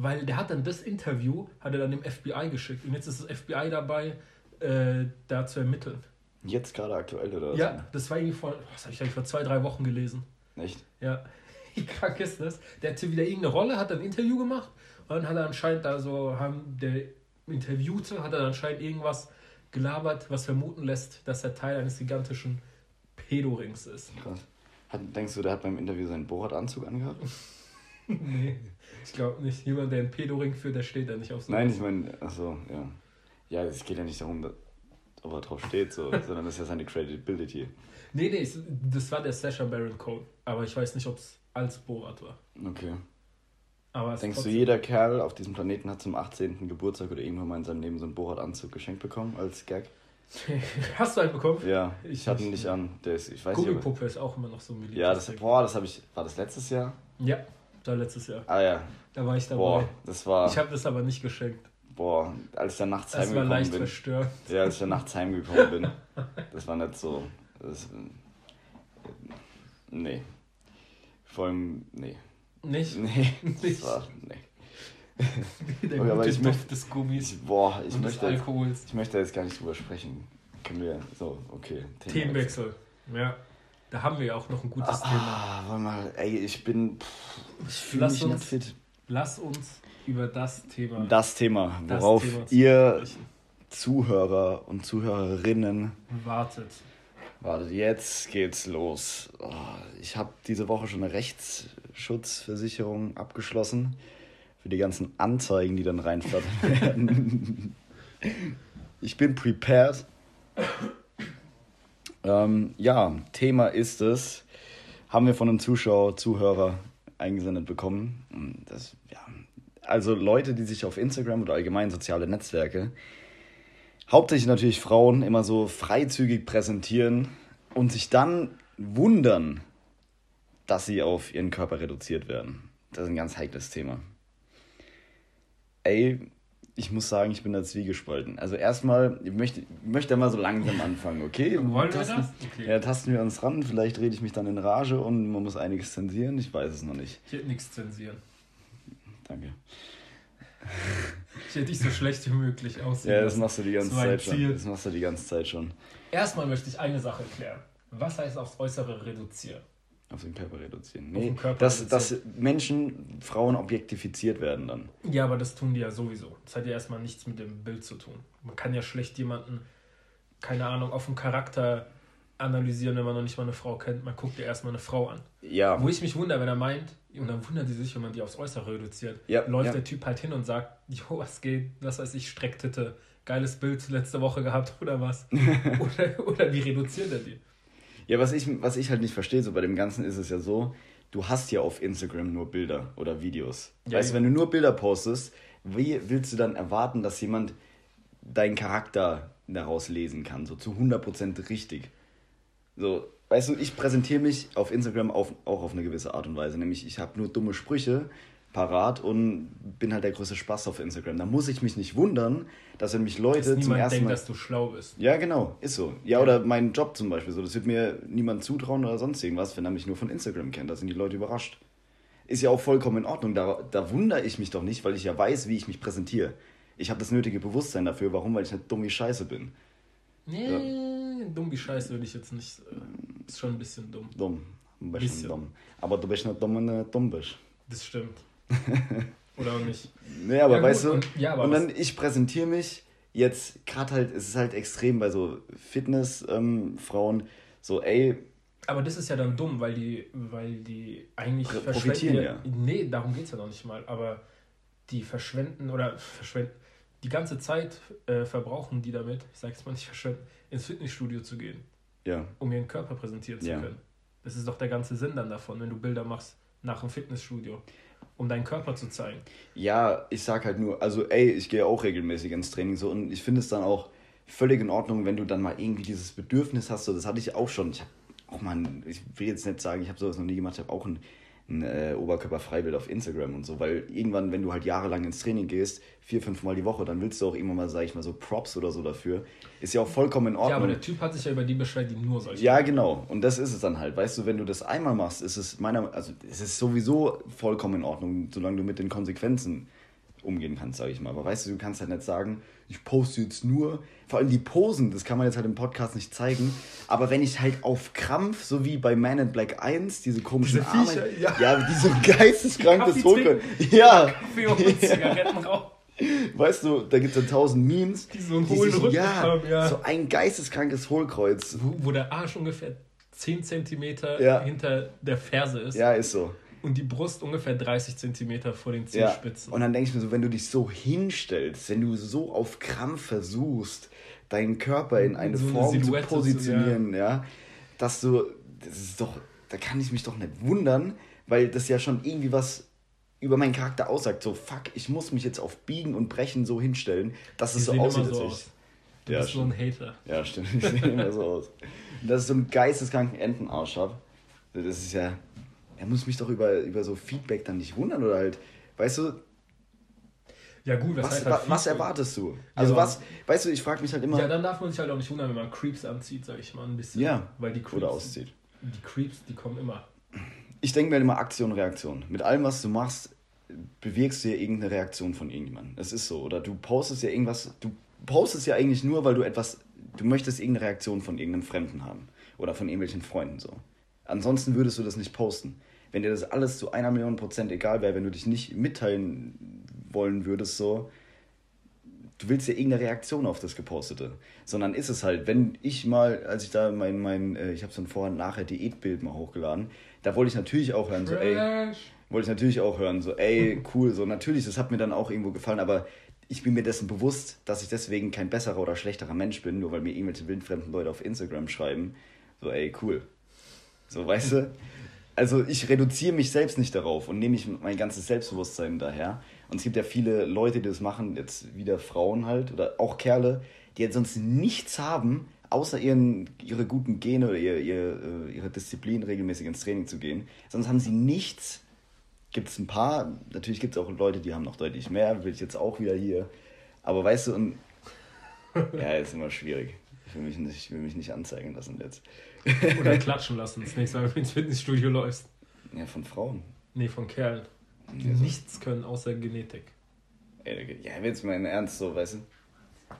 S2: weil der hat dann das Interview, hat er dann dem FBI geschickt und jetzt ist das FBI dabei, äh, da zu ermitteln.
S1: Jetzt gerade aktuell oder?
S2: Ja, das war irgendwie vor, was habe ich eigentlich vor zwei, drei Wochen gelesen.
S1: Echt?
S2: Ja. Wie krank ist das? Der hatte wieder irgendeine Rolle, hat dann ein Interview gemacht und dann hat er anscheinend da so, haben der Interviewte hat er anscheinend irgendwas gelabert, was vermuten lässt, dass er Teil eines gigantischen Pedorings ist.
S1: Krass. Hat, denkst du, der hat beim Interview seinen Borat-Anzug angehabt?
S2: nee. Ich glaube nicht. Jemand, der einen Pedoring führt, der steht da nicht auf
S1: so Nein, ich meine, achso, ja. Ja, es geht ja nicht darum, ob er drauf steht, so, sondern das ist ja seine Credibility.
S2: Nee, nee, das war der Sasha Baron Cole. Aber ich weiß nicht, ob es als Borat war.
S1: Okay. Aber Denkst du, jeder Kerl auf diesem Planeten hat zum 18. Geburtstag oder irgendwann mal in seinem Leben so einen Borat-Anzug geschenkt bekommen als Gag?
S2: Hast du einen bekommen?
S1: Ja, ich, ich hatte ihn nicht an. Der ist, ich weiß
S2: Gummipuppe ist auch immer noch so ein
S1: Ja, das, boah, das habe ich. War das letztes Jahr?
S2: Ja da letztes Jahr.
S1: Ah ja.
S2: Da war ich dabei.
S1: Boah, das war.
S2: Ich habe das aber nicht geschenkt.
S1: Boah, als ich dann nachts
S2: das
S1: heimgekommen
S2: war leicht bin. Verstört.
S1: Ja, als ich dann nachts heimgekommen bin. Das war nicht so. Das, nee. Vor allem, nee.
S2: Nicht?
S1: Nee. Das war, nee.
S2: Der okay, gute ich Duft des Gummis.
S1: Ich, boah, ich möchte, jetzt, ich möchte jetzt gar nicht drüber sprechen. Können wir, so, okay.
S2: Themenwechsel. Ja. Da haben wir ja auch noch ein gutes ah, Thema.
S1: Warte mal, ey, ich bin. Ich fühle mich nicht fit.
S2: Lass uns über das Thema.
S1: Das Thema, worauf das Thema ihr Zuhörer und Zuhörerinnen
S2: wartet.
S1: Wartet, jetzt geht's los. Oh, ich habe diese Woche schon eine Rechtsschutzversicherung abgeschlossen. Für die ganzen Anzeigen, die dann reinflattern werden. ich bin prepared. Ähm, ja, Thema ist es, haben wir von einem Zuschauer, Zuhörer eingesendet bekommen. Das, ja, also Leute, die sich auf Instagram oder allgemein soziale Netzwerke, hauptsächlich natürlich Frauen, immer so freizügig präsentieren und sich dann wundern, dass sie auf ihren Körper reduziert werden. Das ist ein ganz heikles Thema. Ey, ich muss sagen, ich bin da zwiegespalten. Also erstmal, ich möchte, ich möchte mal so langsam anfangen, okay?
S2: Wollen wir das?
S1: Okay. Ja, tasten wir uns ran, vielleicht rede ich mich dann in Rage und man muss einiges zensieren, ich weiß es noch nicht.
S2: Ich hätte nichts zensieren.
S1: Danke.
S2: Ich hätte dich so schlecht wie möglich aussehen
S1: Ja, das machst du die ganze Zeit schon. Das machst du die ganze Zeit schon.
S2: Erstmal möchte ich eine Sache klären. Was heißt aufs Äußere reduzieren?
S1: Auf den Körper reduzieren. Nee, Körper dass, reduzieren. dass Menschen, Frauen objektifiziert werden dann.
S2: Ja, aber das tun die ja sowieso. Das hat ja erstmal nichts mit dem Bild zu tun. Man kann ja schlecht jemanden, keine Ahnung, auf den Charakter analysieren, wenn man noch nicht mal eine Frau kennt. Man guckt ja erstmal eine Frau an.
S1: Ja.
S2: Wo ich mich wundere, wenn er meint, und dann wundern die sich, wenn man die aufs Äußere reduziert.
S1: Ja,
S2: Läuft
S1: ja.
S2: der Typ halt hin und sagt, jo, was geht, was weiß ich, Strecktitte, geiles Bild letzte Woche gehabt oder was. oder, oder wie reduziert er die?
S1: Ja, was ich, was ich halt nicht verstehe, so bei dem Ganzen ist es ja so, du hast ja auf Instagram nur Bilder oder Videos.
S2: Ja,
S1: weißt du, wenn du nur Bilder postest, wie willst du dann erwarten, dass jemand deinen Charakter daraus lesen kann, so zu 100% richtig? So, weißt du, ich präsentiere mich auf Instagram auf, auch auf eine gewisse Art und Weise, nämlich ich habe nur dumme Sprüche parat und bin halt der größte Spaß auf Instagram. Da muss ich mich nicht wundern, dass wenn mich Leute
S2: Dass
S1: zum ersten
S2: denkt,
S1: Mal...
S2: dass du schlau bist.
S1: Ja, genau, ist so. Ja, oder mein Job zum Beispiel. So, das wird mir niemand zutrauen oder sonst irgendwas, wenn er mich nur von Instagram kennt. Da sind die Leute überrascht. Ist ja auch vollkommen in Ordnung. Da, da wundere ich mich doch nicht, weil ich ja weiß, wie ich mich präsentiere. Ich habe das nötige Bewusstsein dafür. Warum? Weil ich nicht dumm wie Scheiße bin.
S2: Nee, dumm wie Scheiße würde ich jetzt nicht. Äh, ist schon ein bisschen dumm.
S1: Dumm. Ein bisschen,
S2: Bisschen.
S1: dumm. Aber du bist nicht dumm, wenn du dumm bist.
S2: Das stimmt. Oder nicht.
S1: Nee, aber
S2: Ja,
S1: weißt
S2: gut,
S1: du,
S2: und- ja, aber
S1: und dann ich präsentiere mich jetzt gerade halt, es ist halt extrem bei so Fitness-Frauen, so ey,
S2: Aber das ist ja dann dumm, weil die, weil die eigentlich
S1: profitieren
S2: ja-
S1: ja.
S2: Nee, darum geht es ja noch nicht mal. Aber die verschwenden oder verschwenden. Die ganze Zeit äh, verbrauchen die damit, ich sage jetzt mal nicht verschwenden, ins Fitnessstudio zu gehen,
S1: ja,
S2: um ihren Körper präsentieren zu
S1: Ja.
S2: können. Das ist doch der ganze Sinn dann davon, wenn du Bilder machst nach dem Fitnessstudio, um deinen Körper zu zeigen.
S1: Ja, ich sag halt nur, also ey, ich gehe auch regelmäßig ins Training so und ich finde es dann auch völlig in Ordnung, wenn du dann mal irgendwie dieses Bedürfnis hast. So, das hatte ich auch schon. Ich hab auch mal, ich will jetzt nicht sagen, ich habe sowas noch nie gemacht, ich habe auch ein, ein äh, Oberkörperfreibild auf Instagram und so, weil irgendwann, wenn du halt jahrelang ins Training gehst, vier, fünf Mal die Woche, dann willst du auch irgendwann mal, sag ich mal, so Props oder so dafür. Ist ja auch vollkommen in Ordnung.
S2: Ja, aber der Typ hat sich ja über die beschwert, die nur solche.
S1: Ja, genau. Und das ist es dann halt. Weißt du, wenn du das einmal machst, ist es meiner, also es ist sowieso vollkommen in Ordnung, solange du mit den Konsequenzen umgehen kannst, sage ich mal. Aber weißt du, du kannst halt nicht sagen, ich poste jetzt nur, vor allem die Posen, das kann man jetzt halt im Podcast nicht zeigen, aber wenn ich halt auf Krampf, so wie bei Man in Black 1, diese komischen
S2: Diese
S1: Arme,
S2: Viecher, ja.
S1: ja, die so geisteskrankes hochkönnen. Ja,
S2: Kaffee und Zigaretten rauchen.
S1: weißt du, da gibt es ja tausend Memes,
S2: Die so einen hohlen Rücken
S1: ja,
S2: haben, ja.
S1: so ein geisteskrankes Hohlkreuz.
S2: Wo, wo der Arsch ungefähr 10 cm
S1: Ja.
S2: hinter der Ferse ist
S1: Ja, ist so.
S2: Und die Brust ungefähr 30 cm vor den
S1: Ja.
S2: Zehenspitzen.
S1: Und dann denke ich mir so, wenn du dich so hinstellst, wenn du so auf Krampf versuchst, deinen Körper in eine
S2: So eine
S1: Form zu
S2: Silhouette zu-
S1: positionieren, ja. dass du, das ist doch, da kann ich mich doch nicht wundern, weil das ja schon irgendwie was über meinen Charakter aussagt. So, fuck, ich muss mich jetzt auf Biegen und Brechen so hinstellen, dass
S2: Die
S1: es so aussieht,
S2: immer so
S1: als
S2: aus.
S1: ich.
S2: Du
S1: Ja,
S2: bist so ein Hater.
S1: Ja, stimmt. Ich sehe immer so aus. Und dass ich so einen geisteskranken Entenarsch habe, das ist ja. Er muss mich doch über, über so Feedback dann nicht wundern oder halt. Weißt du,
S2: Ja gut, das
S1: was,
S2: heißt halt
S1: was erwartest du? Also
S2: aber-
S1: was, weißt du, ich frage mich halt immer.
S2: Ja, dann darf man sich halt auch nicht wundern, wenn man Creeps anzieht, sag ich mal, ein bisschen.
S1: Ja.
S2: Weil die Creeps,
S1: oder auszieht.
S2: die Creeps, die kommen immer.
S1: Ich denke mir halt immer Aktion, Reaktion. Mit allem, was du machst, bewirkst du ja irgendeine Reaktion von irgendjemandem. Es ist so. Oder du postest ja irgendwas, du postest ja eigentlich nur, weil du etwas, du möchtest irgendeine Reaktion von irgendeinem Fremden haben. Oder von irgendwelchen Freunden so. Ansonsten würdest du das nicht posten. Wenn dir das alles zu einer Million Prozent egal wäre, wenn du dich nicht mitteilen wollen würdest, so, du willst ja irgendeine Reaktion auf das Gepostete. Sondern ist es halt, wenn ich mal, als ich da mein, mein äh, ich habe so ein Vorher-Nachher-Diätbild mal hochgeladen, da wollte ich natürlich auch hören, so, ey, wollte ich natürlich auch hören, so, ey, cool, so, natürlich, das hat mir dann auch irgendwo gefallen, aber ich bin mir dessen bewusst, dass ich deswegen kein besserer oder schlechterer Mensch bin, nur weil mir irgendwelche wildfremden Leute auf Instagram schreiben, so, ey, cool. So, weißt du? Also, ich reduziere mich selbst nicht darauf und nehme ich mein ganzes Selbstbewusstsein daher. Und es gibt ja viele Leute, die das machen, jetzt wieder Frauen halt, oder auch Kerle, die jetzt sonst nichts haben, außer ihren, ihre guten Gene oder ihr, ihr, äh, ihre Disziplin, regelmäßig ins Training zu gehen. Sonst haben sie nichts. Gibt es ein paar, natürlich gibt es auch Leute, die haben noch deutlich mehr, will ich jetzt auch wieder hier. Aber weißt du, und. Ja, ist immer schwierig. Ich will mich nicht, ich will mich nicht anzeigen lassen jetzt.
S2: Oder klatschen lassen, das nächste Mal, wenn du ins Fitnessstudio läufst.
S1: Ja, von Frauen.
S2: Nee, von Kerlen. Die
S1: Ja, so.
S2: nichts können außer Genetik.
S1: Ey, ja, jetzt mal in Ernst so, weißt du?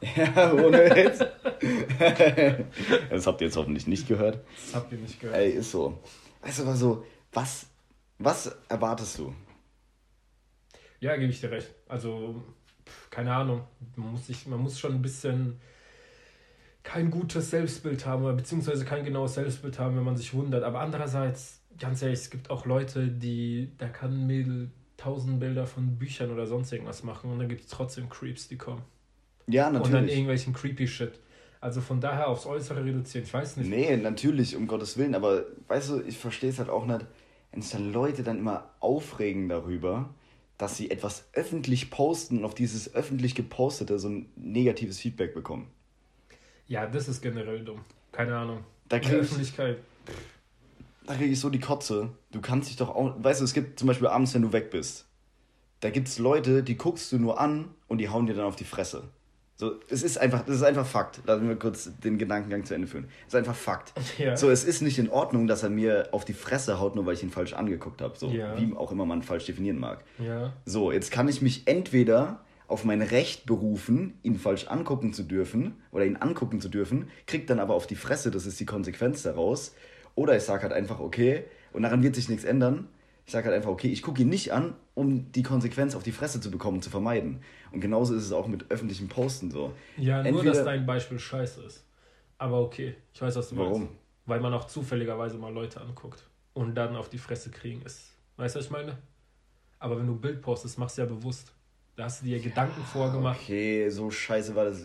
S1: Ja, ohne Witz. das habt ihr jetzt hoffentlich nicht gehört.
S2: Das habt ihr nicht gehört.
S1: Ey, ist so. Weißt du, aber so, was, was erwartest du?
S2: Ja, gebe ich dir recht. Also, keine Ahnung. Man muss, sich, man muss schon ein bisschen. Kein gutes Selbstbild haben, oder beziehungsweise kein genaues Selbstbild haben, wenn man sich wundert. Aber andererseits, ganz ehrlich, es gibt auch Leute, die, da kann ein Mädel tausend Bilder von Büchern oder sonst irgendwas machen und dann gibt es trotzdem Creeps, die kommen.
S1: Ja,
S2: Und dann
S1: natürlich.
S2: irgendwelchen creepy Shit. Also von daher aufs Äußere reduzieren. Ich weiß nicht.
S1: Nee, natürlich, um Gottes Willen, aber weißt du, ich verstehe es halt auch nicht, wenn sich dann Leute dann immer aufregen darüber, dass sie etwas öffentlich posten und auf dieses öffentlich gepostete so ein negatives Feedback bekommen.
S2: Ja, das ist generell dumm. Keine Ahnung.
S1: Da
S2: In der
S1: krieg ich,
S2: Öffentlichkeit.
S1: da krieg ich so die Kotze. Du kannst dich doch auch, weißt du, es gibt zum Beispiel abends, wenn du weg bist, da gibt es Leute, die guckst du nur an und die hauen dir dann auf die Fresse. So, es ist einfach, das ist einfach Fakt. Lass mich mal kurz den Gedankengang zu Ende führen. Es ist einfach Fakt.
S2: Ja.
S1: So, es ist nicht in Ordnung, dass er mir auf die Fresse haut, nur weil ich ihn falsch angeguckt habe. So,
S2: Ja.
S1: wie auch immer man falsch definieren mag.
S2: Ja.
S1: So, jetzt kann ich mich entweder auf mein Recht berufen, ihn falsch angucken zu dürfen oder ihn angucken zu dürfen, krieg dann aber auf die Fresse, das ist die Konsequenz daraus. Oder ich sage halt einfach, okay, und daran wird sich nichts ändern. Ich sage halt einfach, okay, ich gucke ihn nicht an, um die Konsequenz auf die Fresse zu bekommen, zu vermeiden. Und genauso ist es auch mit öffentlichen Posten so.
S2: Ja, nur
S1: Entweder-
S2: dass dein Beispiel scheiße ist. Aber okay, ich weiß, was du
S1: Warum?
S2: meinst. Weil man auch zufälligerweise mal Leute anguckt und dann auf die Fresse kriegen ist. Weißt du, was ich meine? Aber wenn du ein Bild postest, machst du ja bewusst. Da hast du dir Gedanken vorgemacht.
S1: Okay, so scheiße war das.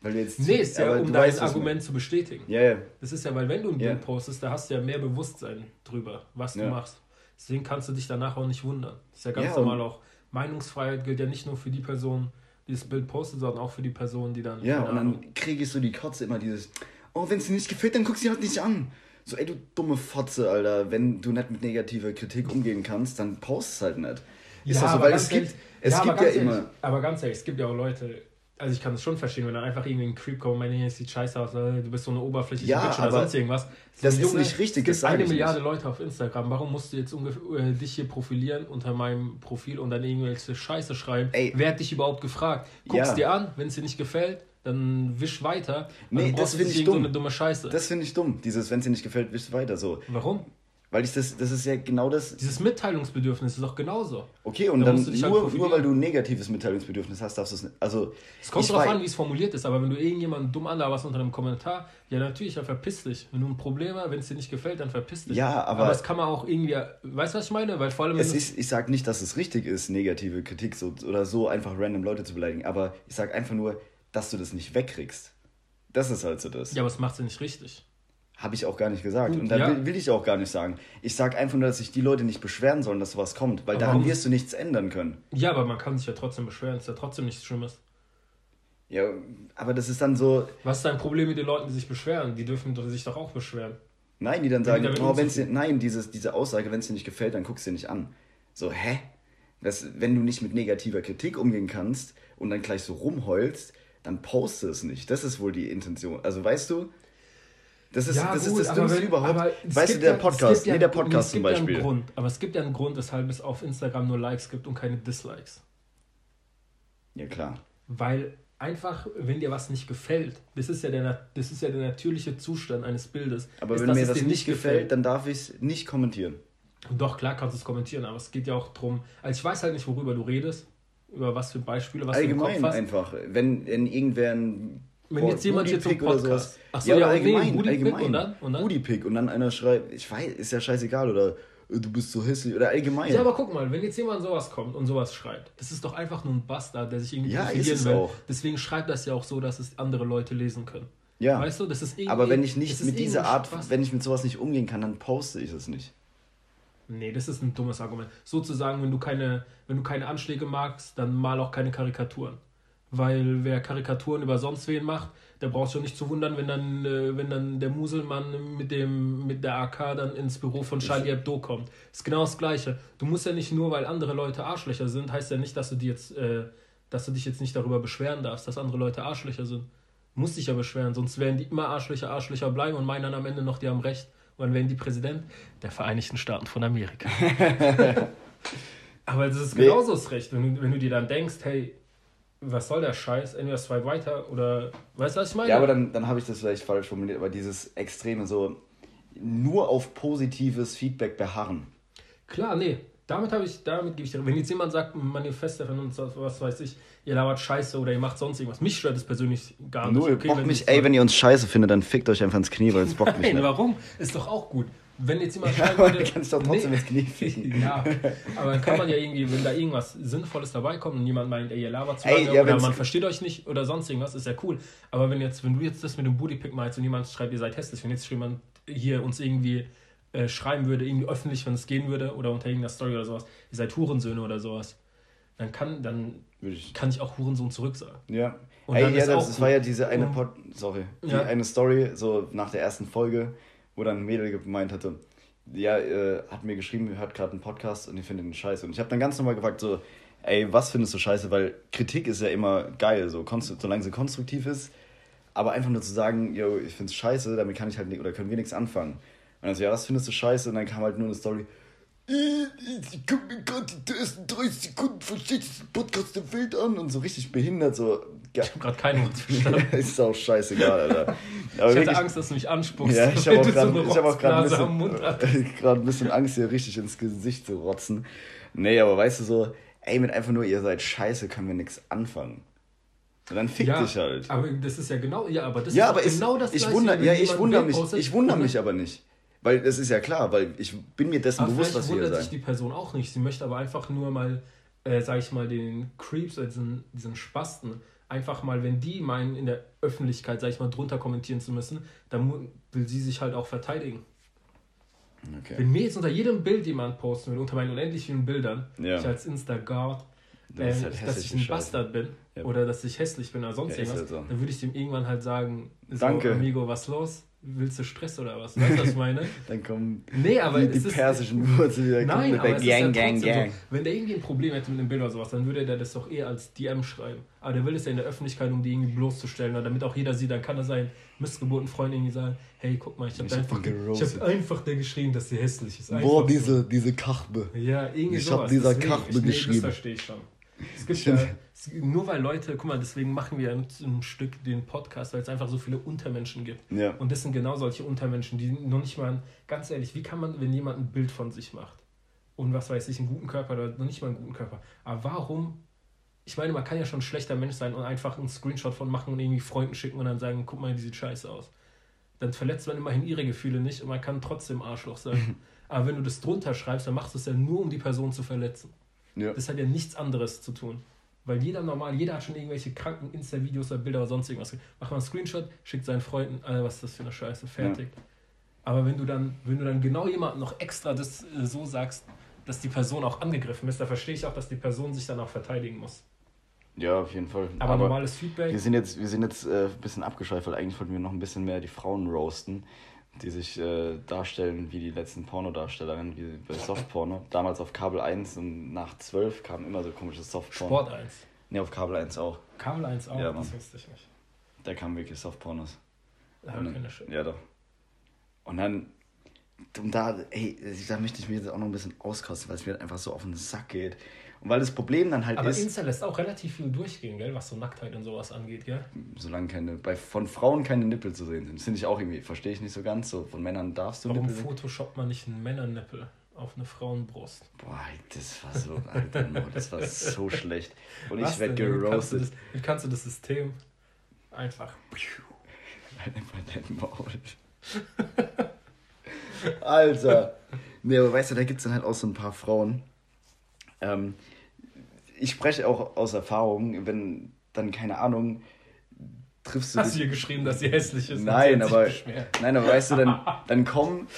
S1: Weil du jetzt.
S2: Nee, ist ja, um
S1: du
S2: dein
S1: weißt,
S2: Argument zu bestätigen.
S1: Ja, ja.
S2: Das ist ja, weil wenn du ein
S1: Ja.
S2: Bild postest, da hast du ja mehr Bewusstsein drüber, was du
S1: Ja.
S2: machst. Deswegen kannst du dich danach auch nicht wundern. Das ist ja ganz
S1: Ja,
S2: normal auch. Meinungsfreiheit gilt ja nicht nur für die Person, die das Bild postet, sondern auch für die Person, die dann.
S1: Ja, und dann kriege ich so die Kotze immer dieses, oh, wenn es dir nicht gefällt, dann guck sie halt nicht an. So, ey, du dumme Fotze, Alter. Wenn du nicht mit negativer Kritik umgehen kannst, dann post es halt nicht. Ist doch so,
S2: aber
S1: weil es gibt,
S2: ehrlich-
S1: es
S2: aber
S1: gibt ja
S2: ganz
S1: immer.
S2: ehrlich, aber ganz ehrlich, es gibt ja auch Leute, also ich kann es schon verstehen, wenn dann einfach irgendwie ein Creep kommt, meine hier sieht scheiße aus, äh, du bist so eine oberflächliche
S1: Ja,
S2: Bitch oder sonst irgendwas.
S1: das
S2: So,
S1: ist
S2: Junge,
S1: nicht richtig,
S2: Es
S1: das
S2: gibt eine Milliarde
S1: nicht.
S2: Leute auf Instagram, warum musst du jetzt ungefähr, äh, dich hier profilieren unter meinem Profil und dann irgendwelche Scheiße schreiben?
S1: Ey.
S2: Wer hat dich überhaupt gefragt? Guck's
S1: Ja.
S2: dir an, wenn es dir nicht gefällt, dann wisch weiter.
S1: Nee,
S2: dann
S1: das
S2: brauchst du
S1: find
S2: nicht
S1: ich
S2: irgend so
S1: dumm.
S2: eine dumme Scheiße.
S1: Das finde ich dumm. Dieses, wenn es dir nicht gefällt, wisch weiter so.
S2: Warum?
S1: Weil ich das, das ist ja genau das.
S2: Dieses Mitteilungsbedürfnis ist doch genauso.
S1: Okay, und
S2: Da
S1: dann
S2: halt
S1: nur, nur weil du ein negatives Mitteilungsbedürfnis hast, darfst du es nicht. Also,
S2: Es kommt drauf
S1: wei-
S2: an, wie es formuliert ist, aber wenn du irgendjemanden dumm anlaberst unter einem Kommentar, ja natürlich, dann verpiss dich. Wenn du ein Problem hast, wenn es dir nicht gefällt, dann verpiss dich.
S1: Ja, aber-
S2: Aber das kann man auch irgendwie, weißt du, was ich meine? Weil vor allem,
S1: Es ist, ich sage nicht, dass es richtig ist, negative Kritik so, oder so einfach random Leute zu beleidigen, aber ich sage einfach nur, dass du das nicht wegkriegst. Das ist halt so das.
S2: ja, aber es macht ja nicht richtig.
S1: Habe ich auch gar nicht gesagt. Und da
S2: ja.
S1: will, will ich auch gar nicht sagen. Ich sage einfach nur, dass sich die Leute nicht beschweren sollen, dass sowas kommt, weil
S2: Aber
S1: daran wirst du nichts ändern können.
S2: Ja, aber man kann sich ja trotzdem beschweren, ist ja trotzdem nichts Schlimmes.
S1: Ja, aber das ist dann so,
S2: Was ist dein Problem mit den Leuten, die sich beschweren? Die dürfen sich doch auch beschweren.
S1: nein, die dann sagen,
S2: damit
S1: oh, wenn's dir, nein, dieses, diese Aussage, wenn es dir nicht gefällt, dann guckst du dir nicht an. So, hä? Das, wenn du nicht mit negativer Kritik umgehen kannst und dann gleich so rumheulst, dann poste es nicht. Das ist wohl die Intention. Also weißt du, das ist,
S2: Ja,
S1: das,
S2: gut,
S1: ist das Dümmste
S2: wenn-
S1: überhaupt. Weißt du, der
S2: ja-
S1: Podcast,
S2: ja-
S1: nee, der Podcast zum Beispiel.
S2: einen Grund, aber es gibt ja einen Grund, weshalb es auf Instagram nur Likes gibt und keine Dislikes.
S1: Ja, klar.
S2: Weil einfach, wenn dir was nicht gefällt, das ist ja der, das ist ja der natürliche Zustand eines Bildes.
S1: Aber
S2: ist,
S1: wenn mir das
S2: dir
S1: nicht gefällt, dann darf ich es nicht kommentieren.
S2: Doch, klar kannst du es kommentieren, aber es geht ja auch drum. Also ich weiß halt nicht, worüber du redest, über was für Beispiele, was du
S1: allgemein
S2: im Kopf hast.
S1: einfach. Wenn, wenn irgendwer ein
S2: Wenn jetzt jemand hier zum Podcast.
S1: sowas-
S2: Ach so,
S1: ja,
S2: ja,
S1: aber
S2: nee,
S1: allgemein, allgemein.
S2: und dann? Und dann?
S1: Booty-Pick und dann einer schreibt, ich weiß, ist ja scheißegal oder du bist so hässlich oder allgemein.
S2: Ja, aber guck mal, wenn jetzt jemand sowas kommt und sowas schreibt, das ist doch einfach nur ein Bastard, der sich irgendwie
S1: Ja,
S2: profilieren
S1: ist es
S2: will.
S1: auch.
S2: Deswegen schreibt das ja auch so, dass es andere Leute lesen können.
S1: Ja.
S2: Weißt du, das ist irgendwie.
S1: aber wenn ich nicht mit dieser Art,
S2: Spaß.
S1: wenn ich mit sowas nicht umgehen kann, dann poste ich es nicht.
S2: Nee, das ist ein dummes Argument. Sozusagen, wenn du keine, wenn du keine Anschläge magst, dann mal auch keine Karikaturen. Weil wer Karikaturen über sonst wen macht, der braucht schon nicht zu wundern, wenn dann, äh, wenn dann der Muselmann mit, dem, mit der AK dann ins Büro von Charlie Hebdo kommt. Ist genau das Gleiche. Du musst ja nicht nur, weil andere Leute Arschlöcher sind, heißt ja nicht, dass du, die jetzt, äh, dass du dich jetzt nicht darüber beschweren darfst, dass andere Leute Arschlöcher sind. Du musst dich ja beschweren, sonst werden die immer Arschlöcher, Arschlöcher bleiben und meinen dann am Ende noch, die haben recht. Und dann werden die Präsident der Vereinigten Staaten von Amerika. Aber das ist
S1: Nee.
S2: genauso das Recht, wenn du, wenn du dir dann denkst, hey, was soll der Scheiß? Entweder swipe weiter oder weißt du, was ich meine?
S1: Ja, aber dann, dann habe ich das vielleicht falsch formuliert, aber dieses Extreme so nur auf positives Feedback beharren.
S2: Klar, nee. Damit habe ich, damit gebe ich dir. Wenn jetzt jemand sagt, Manifeste von uns, was weiß ich, ihr labert Scheiße oder ihr macht sonst irgendwas. Mich stört es persönlich gar nicht.
S1: Null,
S2: okay,
S1: bockt
S2: wenn
S1: mich,
S2: ich-
S1: ey, wenn ihr uns scheiße findet, dann fickt euch einfach ins Knie, weil es bockt mich
S2: Nein, warum? Ist doch auch gut. Wenn jetzt jemand
S1: Ja,
S2: schreiben
S1: aber
S2: würde.
S1: du kannst doch trotzdem ins Knie ficken.
S2: ja, aber dann kann man ja irgendwie, wenn da irgendwas Sinnvolles dabei kommt und jemand meint, ey, ihr labert zu
S1: Ey,
S2: lange
S1: ja,
S2: oder man versteht euch nicht oder sonst irgendwas, ist ja cool. Aber wenn jetzt, wenn du jetzt das mit dem Bootypick meinst und jemand schreibt, ihr seid hässlich, wenn jetzt jemand hier uns irgendwie äh, schreiben würde, irgendwie öffentlich, wenn es gehen würde oder unter irgendeiner Story oder sowas, ihr seid Hurensöhne oder sowas, dann kann, dann
S1: ich.
S2: kann ich auch Hurensohn zurück sagen.
S1: Ja.
S2: Und
S1: Ey, ja, das, das war ja diese eine Pod sorry, die
S2: Ja.
S1: eine Story, so nach der ersten Folge, wo dann ein Mädel gemeint hatte, ja, äh, hat mir geschrieben, hört gerade einen Podcast und ich finde den scheiße. Und ich habe dann ganz normal gefragt, so, ey, was findest du scheiße? Weil Kritik ist ja immer geil, so, solange sie konstruktiv ist. Aber einfach nur zu sagen, yo, ich finde es scheiße, damit kann ich halt nicht, oder können wir nichts anfangen. Und dann so, ja, was findest du scheiße? Und dann kam halt nur eine Story, ich guck mir gerade die ersten 30 Sekunden von schlechtesten Podcast der Welt an und so richtig behindert, so. Ja,
S2: Ich habe gerade kein Wort verstanden.
S1: ist auch scheißegal, Alter. Aber
S2: Ich hatte Angst, dass du mich anspuckst.
S1: ja, ich habe auch
S2: so
S1: gerade ich hab ein, ein bisschen Angst, hier richtig ins Gesicht zu rotzen. Nee, aber weißt du so, ey, mit einfach nur, ihr seid scheiße, können wir nichts anfangen. Und dann fick
S2: ja,
S1: dich halt.
S2: Aber das ist ja genau, ja, aber das
S1: ja,
S2: ist
S1: aber
S2: auch
S1: ist,
S2: genau das
S1: ich
S2: Gleiche,
S1: wundere,
S2: wenn
S1: ja, ich wundere mich,
S2: postet
S1: ich wundere
S2: und
S1: mich aber nicht. Weil das ist ja klar, weil ich bin mir dessen
S2: Aber
S1: bewusst, was hier
S2: wundert sich die Person auch nicht. Sie möchte aber einfach nur mal, äh, sag ich mal, den Creeps oder diesen, diesen Spasten, einfach mal, wenn die meinen, in der Öffentlichkeit, sag ich mal, drunter kommentieren zu müssen, dann will sie sich halt auch verteidigen.
S1: Okay.
S2: Wenn mir jetzt unter jedem Bild jemand posten will, unter meinen unendlich vielen Bildern,
S1: Ja.
S2: ich als Insta-Guard, äh,
S1: halt
S2: dass ich ein
S1: Scheiße.
S2: Bastard bin
S1: Ja.
S2: oder dass ich hässlich bin oder sonst
S1: Ja,
S2: irgendwas,
S1: halt so.
S2: dann würde ich dem irgendwann halt sagen, so,
S1: Danke.
S2: Amigo, was los? Willst du Stress oder was? Weißt du, was ich meine?
S1: Dann kommen
S2: Nee, aber
S1: die, die persischen Wurzeln wieder
S2: Nein,
S1: komplett
S2: aber es ist ja
S1: Gang, Gang, Gang.
S2: So, wenn der irgendwie ein Problem hätte mit einem Bild oder sowas, dann würde der das doch eher als DM schreiben. Aber der will es ja in der Öffentlichkeit, um die irgendwie bloßzustellen, damit auch jeder sieht, dann kann er seinen missgeburten Freund irgendwie sagen, hey, guck mal, ich habe einfach, ich hab einfach der geschrieben, dass sie hässlich ist.
S1: Boah,
S2: so.
S1: diese, diese Kachbe.
S2: Ja, irgendwie
S1: Ich hab
S2: sowas.
S1: dieser
S2: Deswegen,
S1: Kachbe
S2: ich, nee,
S1: geschrieben.
S2: Das verstehe ich schon. Es gibt ja, nur weil Leute, guck mal, deswegen machen wir ein, ein Stück den Podcast, weil es einfach so viele Untermenschen gibt.
S1: Ja.
S2: Und das sind genau solche Untermenschen, die noch nicht mal, ganz ehrlich, wie kann man, wenn jemand ein Bild von sich macht und was weiß ich, einen guten Körper oder noch nicht mal einen guten Körper, aber warum, ich meine, man kann ja schon ein schlechter Mensch sein und einfach einen Screenshot von machen und irgendwie Freunden schicken und dann sagen, guck mal, die sieht scheiße aus. Dann verletzt man immerhin ihre Gefühle nicht und man kann trotzdem Arschloch sein. aber wenn du das drunter schreibst, dann machst du es ja nur, um die Person zu verletzen.
S1: Ja.
S2: Das hat ja nichts anderes zu tun. Weil jeder normal, jeder hat schon irgendwelche kranken Insta-Videos oder Bilder oder sonst irgendwas. Mach mal einen Screenshot, schickt seinen Freunden, Alter, was ist das für eine Scheiße, fertig. Aber wenn du dann, wenn du dann genau jemandem noch extra das äh, so sagst, dass die Person auch angegriffen ist, da verstehe ich auch, dass die Person sich dann auch verteidigen muss.
S1: ja, auf jeden Fall.
S2: Aber, normales Feedback.
S1: Wir sind jetzt, wir sind jetzt äh, ein bisschen abgeschweift, weil eigentlich wollten wir noch ein bisschen mehr die Frauen roasten, die sich äh, darstellen wie die letzten Pornodarstellerinnen, wie bei Softporno. Damals auf Kabel 1 und nach 12 kam immer so komisches Softporno.
S2: Sport 1.
S1: Ne, auf Kabel 1 auch.
S2: Kabel 1 auch,
S1: Ja,
S2: das wusste ich nicht.
S1: Da kamen wirklich Softpornos.
S2: Habe ich keine Schön.
S1: Ja, doch. Und dann, und da, ey, da möchte ich mir jetzt auch noch ein bisschen auskosten, weil es mir halt einfach so auf den Sack geht. Weil das Problem dann halt
S2: Aber
S1: ist,
S2: Insta lässt auch relativ viel durchgehen, gell, was so Nacktheit und sowas angeht, gell?
S1: solange keine, bei, von Frauen keine Nippel zu sehen sind, das finde ich auch irgendwie, verstehe ich nicht so ganz. So, von Männern darfst du
S2: Warum
S1: Nippel sehen.
S2: photoshoppt man nicht einen Männernippel auf eine Frauenbrust?
S1: Boah, das war so, Alter, no, das war so schlecht. Und
S2: Was
S1: ich werde
S2: denn? Wie kannst du
S1: geroastet.
S2: das- Wie kannst du das System einfach.
S1: Halt einfach dein Maul. Alter. Nee, aber weißt du, da gibt es dann halt auch so ein paar Frauen. Ähm, ich spreche auch aus Erfahrung, wenn dann, keine Ahnung, triffst du
S2: Hast du
S1: dich.
S2: ihr geschrieben, dass sie hässlich ist?
S1: Nein, aber, nein, aber weißt du, dann, dann komm,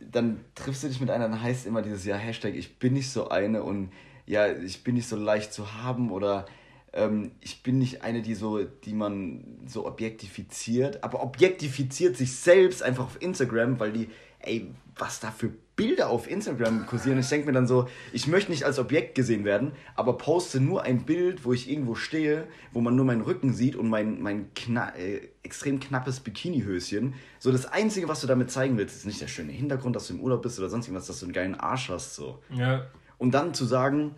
S1: dann triffst du dich mit einer, dann heißt immer dieses ja Hashtag, ich bin nicht so eine und ja, ich bin nicht so leicht zu haben oder ähm, ich bin nicht eine, die so, die man so objektifiziert, aber objektifiziert sich selbst einfach auf Instagram, weil die, ey, was da für Bilder auf Instagram kursieren. Ich denke mir dann so, ich möchte nicht als Objekt gesehen werden, aber poste nur ein Bild, wo ich irgendwo stehe, wo man nur meinen Rücken sieht und mein, mein kna äh, extrem knappes Bikinihöschen. So das Einzige, was du damit zeigen willst, ist nicht der schöne Hintergrund, dass du im Urlaub bist oder sonst irgendwas, dass du einen geilen Arsch hast. So.
S2: Ja,
S1: Und dann zu sagen,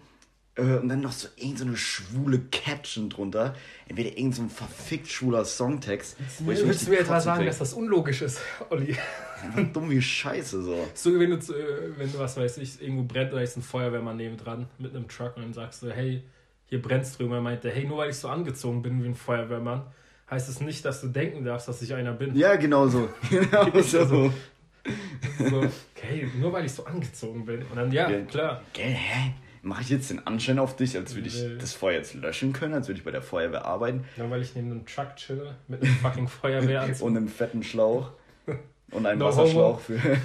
S1: und dann noch so irgendeine so schwule Caption drunter. Entweder irgendein so ein verfickt schwuler Songtext.
S2: Willst du mir etwa sagen, dass das unlogisch ist, Olli?
S1: Einfach dumm wie Scheiße so.
S2: So, wenn du, äh, wenn du, was weiß ich, irgendwo brennt oder ist ein Feuerwehrmann neben dran mit einem Truck und dann sagst du, hey, hier brennt's drüben. Er meinte, hey, nur weil ich so angezogen bin wie ein Feuerwehrmann, heißt es nicht, dass du denken darfst, dass ich einer bin.
S1: Ja, genau so. Genau so.
S2: so. okay, nur weil ich so angezogen bin. Und dann, ja, ja. klar.
S1: Gell, hä? Mache ich jetzt den Anschein auf dich, als würde ich das Feuer jetzt löschen können, als würde ich bei der Feuerwehr arbeiten?
S2: Ja, weil ich neben einem Truck chille, mit einem fucking Feuerwehranzug.
S1: und einem fetten Schlauch. Und einem no Wasserschlauch homo. für.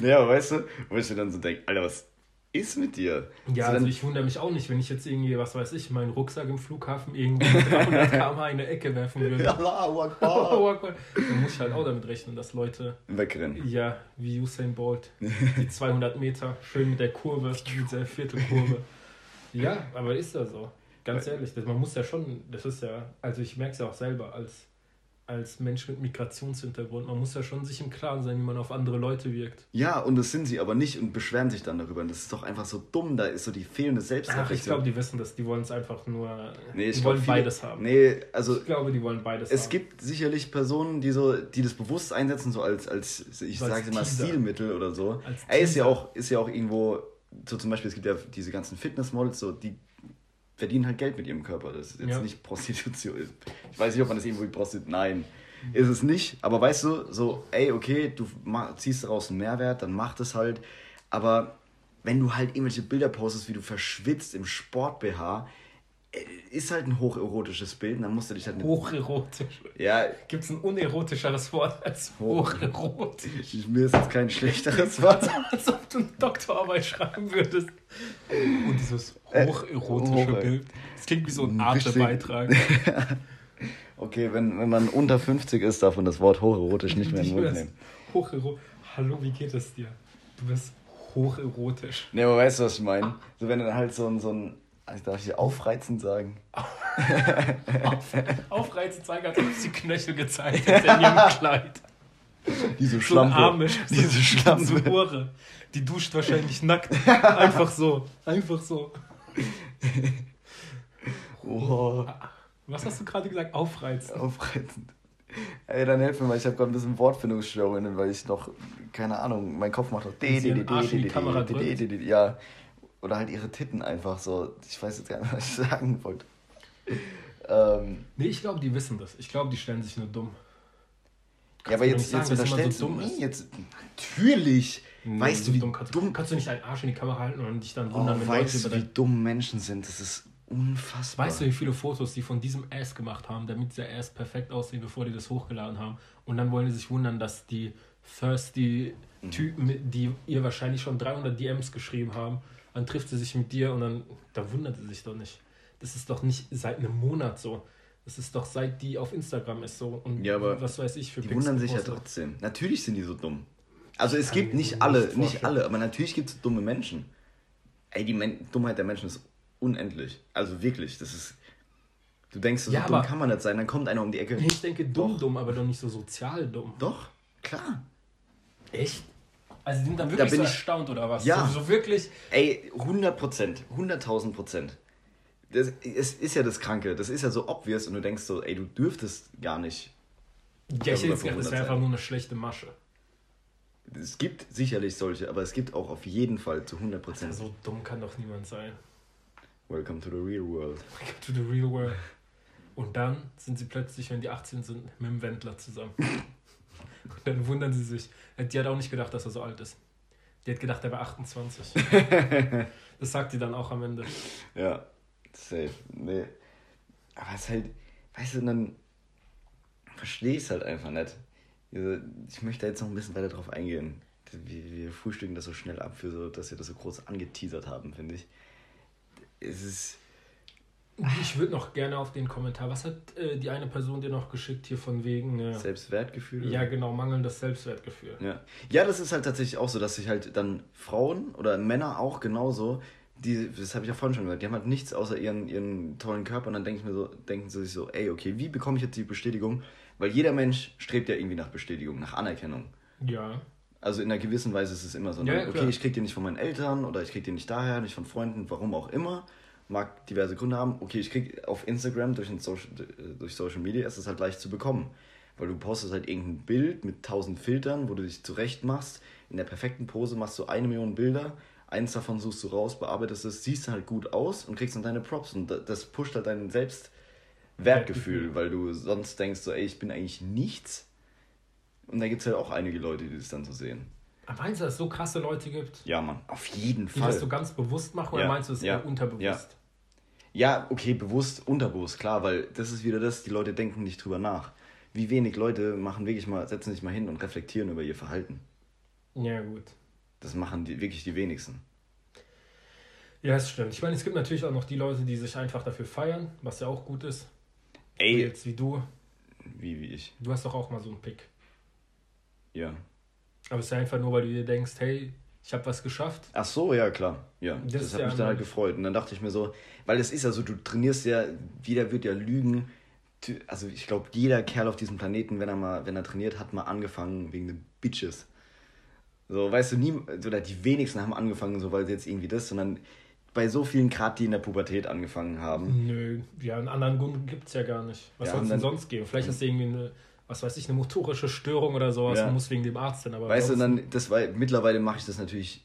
S1: ja, weißt du, wo ich mir dann so denke, Alter, was ist mit dir?
S2: Ja, also, also ich wundere mich auch nicht, wenn ich jetzt irgendwie, was weiß ich, meinen Rucksack im Flughafen irgendwie 300 km in eine Ecke werfen würde. Akbar. Dann muss ich halt auch damit rechnen, dass Leute
S1: wegrennen.
S2: Ja, wie Usain Bolt. Die 200 Meter, schön mit der Kurve, mit der Viertelkurve. Ja, aber ist ja so. Ganz ehrlich, man muss ja schon, das ist ja, also ich merke es ja auch selber als als Mensch mit Migrationshintergrund. Man muss ja schon sich im Klaren sein, wie man auf andere Leute wirkt.
S1: Ja, und das sind sie aber nicht und beschweren sich dann darüber. Und das ist doch einfach so dumm, da ist so die fehlende Selbstreflexion.
S2: Ach, ich glaube, die wissen das, die wollen es einfach nur, nee, die wollen viele, beides haben.
S1: Nee, also...
S2: Ich glaube, die wollen beides
S1: es haben. Es gibt sicherlich Personen, die so, die das bewusst einsetzen, so als, als ich so sage mal, Stilmittel oder so. Ey, ist ja auch, ist ja auch irgendwo, so zum Beispiel, es gibt ja diese ganzen Fitnessmodels, so, die verdienen halt Geld mit ihrem Körper. Das ist jetzt ja. nicht Prostitution. Ich weiß nicht, ob man das irgendwo wie Prostitution. Nein, ist es nicht. Aber weißt du, so, ey, okay, du ziehst daraus einen Mehrwert, dann mach das halt. Aber wenn du halt irgendwelche Bilder postest, wie du verschwitzt im Sport-BH, ist halt ein hocherotisches Bild, dann musst du dich halt.
S2: Hocherotisch?
S1: Ja.
S2: Gibt es ein unerotischeres Wort als hocherotisch?
S1: Mir ist jetzt kein schlechteres Wort.
S2: als ob du eine Doktorarbeit schreiben würdest. Und dieses äh, hocherotische äh, Bild. Das klingt wie so ein Arte-Beitrag.
S1: okay, wenn, wenn man unter 50 ist, darf man das Wort hocherotisch nicht mehr in den Mund nehmen.
S2: Hocherotisch. Hallo, wie geht es dir? Du bist hocherotisch.
S1: Ne, aber weißt du, was ich meine? So, wenn dann halt so ein, so ein also darf ich aufreizend sagen?
S2: Auf, aufreizend zeigen, als ob die Knöchel gezeigt hätte in ihrem Kleid.
S1: Diese Schlampe. So
S2: Amisch, diese Schlampe. Diese Hure. Die duscht wahrscheinlich nackt. Einfach so. Einfach so. Oh. Was hast du gerade gesagt? Aufreizend.
S1: Aufreizend. Ey, dann helf mir mal, ich habe gerade ein bisschen Wortfindungsstörungen, weil ich noch, keine Ahnung, mein Kopf macht noch. Ja, oder halt ihre Titten einfach so. Ich weiß jetzt gar nicht, was ich sagen wollte. Ähm,
S2: nee, ich glaube, die wissen das. Ich glaube, die stellen sich nur dumm.
S1: Kannst ja, aber jetzt, sagen, jetzt unterstellst so du nee, jetzt Natürlich! Nee, weißt du, wie
S2: dumm kannst, dumm kannst du nicht einen Arsch in die Kamera halten und dich dann wundern,
S1: oh, wenn weißt Leute du, wie dumm Menschen sind? Das ist unfassbar.
S2: Weißt du, wie viele Fotos die von diesem Ass gemacht haben, damit dieser Ass perfekt aussieht, bevor die das hochgeladen haben? Und dann wollen die sich wundern, dass die thirsty mhm. Typen, die ihr wahrscheinlich schon 300 DMs geschrieben haben, dann trifft sie sich mit dir und dann, da wundert sie sich doch nicht. Das ist doch nicht seit einem Monat so. Das ist doch seit die auf Instagram ist so. Und
S1: ja, aber was weiß ich für Die Pixel wundern sich ja trotzdem. Natürlich sind die so dumm. Also es gibt nicht alle, nicht, nicht alle, aber natürlich gibt es dumme Menschen. Ey, die Men Dummheit der Menschen ist unendlich. Also wirklich, das ist. Du denkst, so ja, dumm kann man nicht sein, dann kommt einer um die Ecke.
S2: Ich denke dumm, doch. dumm, aber doch nicht so sozial dumm.
S1: Doch, klar.
S2: Echt? Also die sind dann wirklich da so erstaunt oder was?
S1: Ja.
S2: So, so, wirklich.
S1: Ey, 100 Prozent. 100.000 Prozent. Das es ist ja das Kranke. Das ist ja so obvious und du denkst so, ey, du dürftest gar nicht.
S2: Ja, ich hätte gedacht, das wäre einfach nur eine schlechte Masche.
S1: Es gibt sicherlich solche, aber es gibt auch auf jeden Fall zu 100 Prozent.
S2: So dumm kann doch niemand sein.
S1: Welcome to the real world.
S2: Welcome to the real world. Und dann sind sie plötzlich, wenn die 18 sind, mit dem Wendler zusammen. Und dann wundern sie sich. Die hat auch nicht gedacht, dass er so alt ist. Die hat gedacht, er war 28. das sagt die dann auch am Ende.
S1: Ja, safe. Nee. Aber es ist halt, weißt du, dann verstehe ich es halt einfach nicht. Ich möchte jetzt noch ein bisschen weiter drauf eingehen. Wir, wir frühstücken das so schnell ab, für so, dass wir das so groß angeteasert haben, finde ich. Es ist
S2: ich würde noch gerne auf den Kommentar. Was hat äh, die eine Person dir noch geschickt hier von wegen. Äh,
S1: Selbstwertgefühl?
S2: Ja, genau, mangelndes Selbstwertgefühl.
S1: Ja. ja, das ist halt tatsächlich auch so, dass sich halt dann Frauen oder Männer auch genauso, die, das habe ich ja vorhin schon gesagt, die haben halt nichts außer ihren, ihren tollen Körper und dann denke ich mir so, denken sie sich so, ey, okay, wie bekomme ich jetzt die Bestätigung? Weil jeder Mensch strebt ja irgendwie nach Bestätigung, nach Anerkennung.
S2: Ja.
S1: Also in einer gewissen Weise ist es immer so.
S2: Ja,
S1: ne?
S2: ja,
S1: okay, ich krieg den nicht von meinen Eltern oder ich krieg den nicht daher, nicht von Freunden, warum auch immer. Mag diverse Gründe haben. Okay, ich krieg auf Instagram durch, Social, durch Social Media ist es halt leicht zu bekommen. Weil du postest halt irgendein Bild mit tausend Filtern, wo du dich zurecht machst. In der perfekten Pose machst du eine Million Bilder. Eins davon suchst du raus, bearbeitest es, siehst halt gut aus und kriegst dann deine Props. Und da- das pusht halt dein Selbstwertgefühl, weil du sonst denkst so, ey, ich bin eigentlich nichts. Und da gibt es halt auch einige Leute, die das dann so sehen.
S2: Aber meinst du, dass es so krasse Leute gibt,
S1: Ja, Mann, auf jeden
S2: die
S1: Fall.
S2: das so ganz bewusst machen oder
S1: Ja,
S2: meinst du es
S1: ja,
S2: eher unterbewusst?
S1: Ja, okay, bewusst, unterbewusst, klar, weil das ist wieder das, die Leute denken nicht drüber nach. Wie wenig Leute machen wirklich mal, setzen sich mal hin und reflektieren über ihr Verhalten.
S2: Ja, gut.
S1: Das machen die, wirklich die wenigsten.
S2: Ja, das stimmt. Ich meine, es gibt natürlich auch noch die Leute, die sich einfach dafür feiern, was ja auch gut ist.
S1: Ey,
S2: Jetzt wie du.
S1: wie, wie ich.
S2: Du hast doch auch mal so einen Pick.
S1: Ja.
S2: Aber es ist ja einfach nur, weil du dir denkst, hey, ich habe was geschafft.
S1: Ach so, ja, klar. Ja,
S2: Das
S1: das, hat
S2: ja
S1: mich dann halt gefreut. Und dann dachte ich mir so, weil es ist ja so, du trainierst ja, jeder wird ja lügen. Also ich glaube, jeder Kerl auf diesem Planeten, wenn er mal, wenn er trainiert, hat mal angefangen wegen den Bitches. So, weißt du, nie, oder die wenigsten haben angefangen, so weil sie jetzt irgendwie das, sondern bei so vielen gerade, die in der Pubertät angefangen haben.
S2: Nö, ja, einen anderen Grund gibt es ja gar nicht. Was
S1: Ja,
S2: soll es denn sonst geben? Vielleicht hast du irgendwie eine, was weiß ich, eine motorische Störung oder sowas
S1: Ja.
S2: und musst wegen dem Arzt hin. Aber
S1: Weißt du, dann, das war, mittlerweile mache ich das natürlich,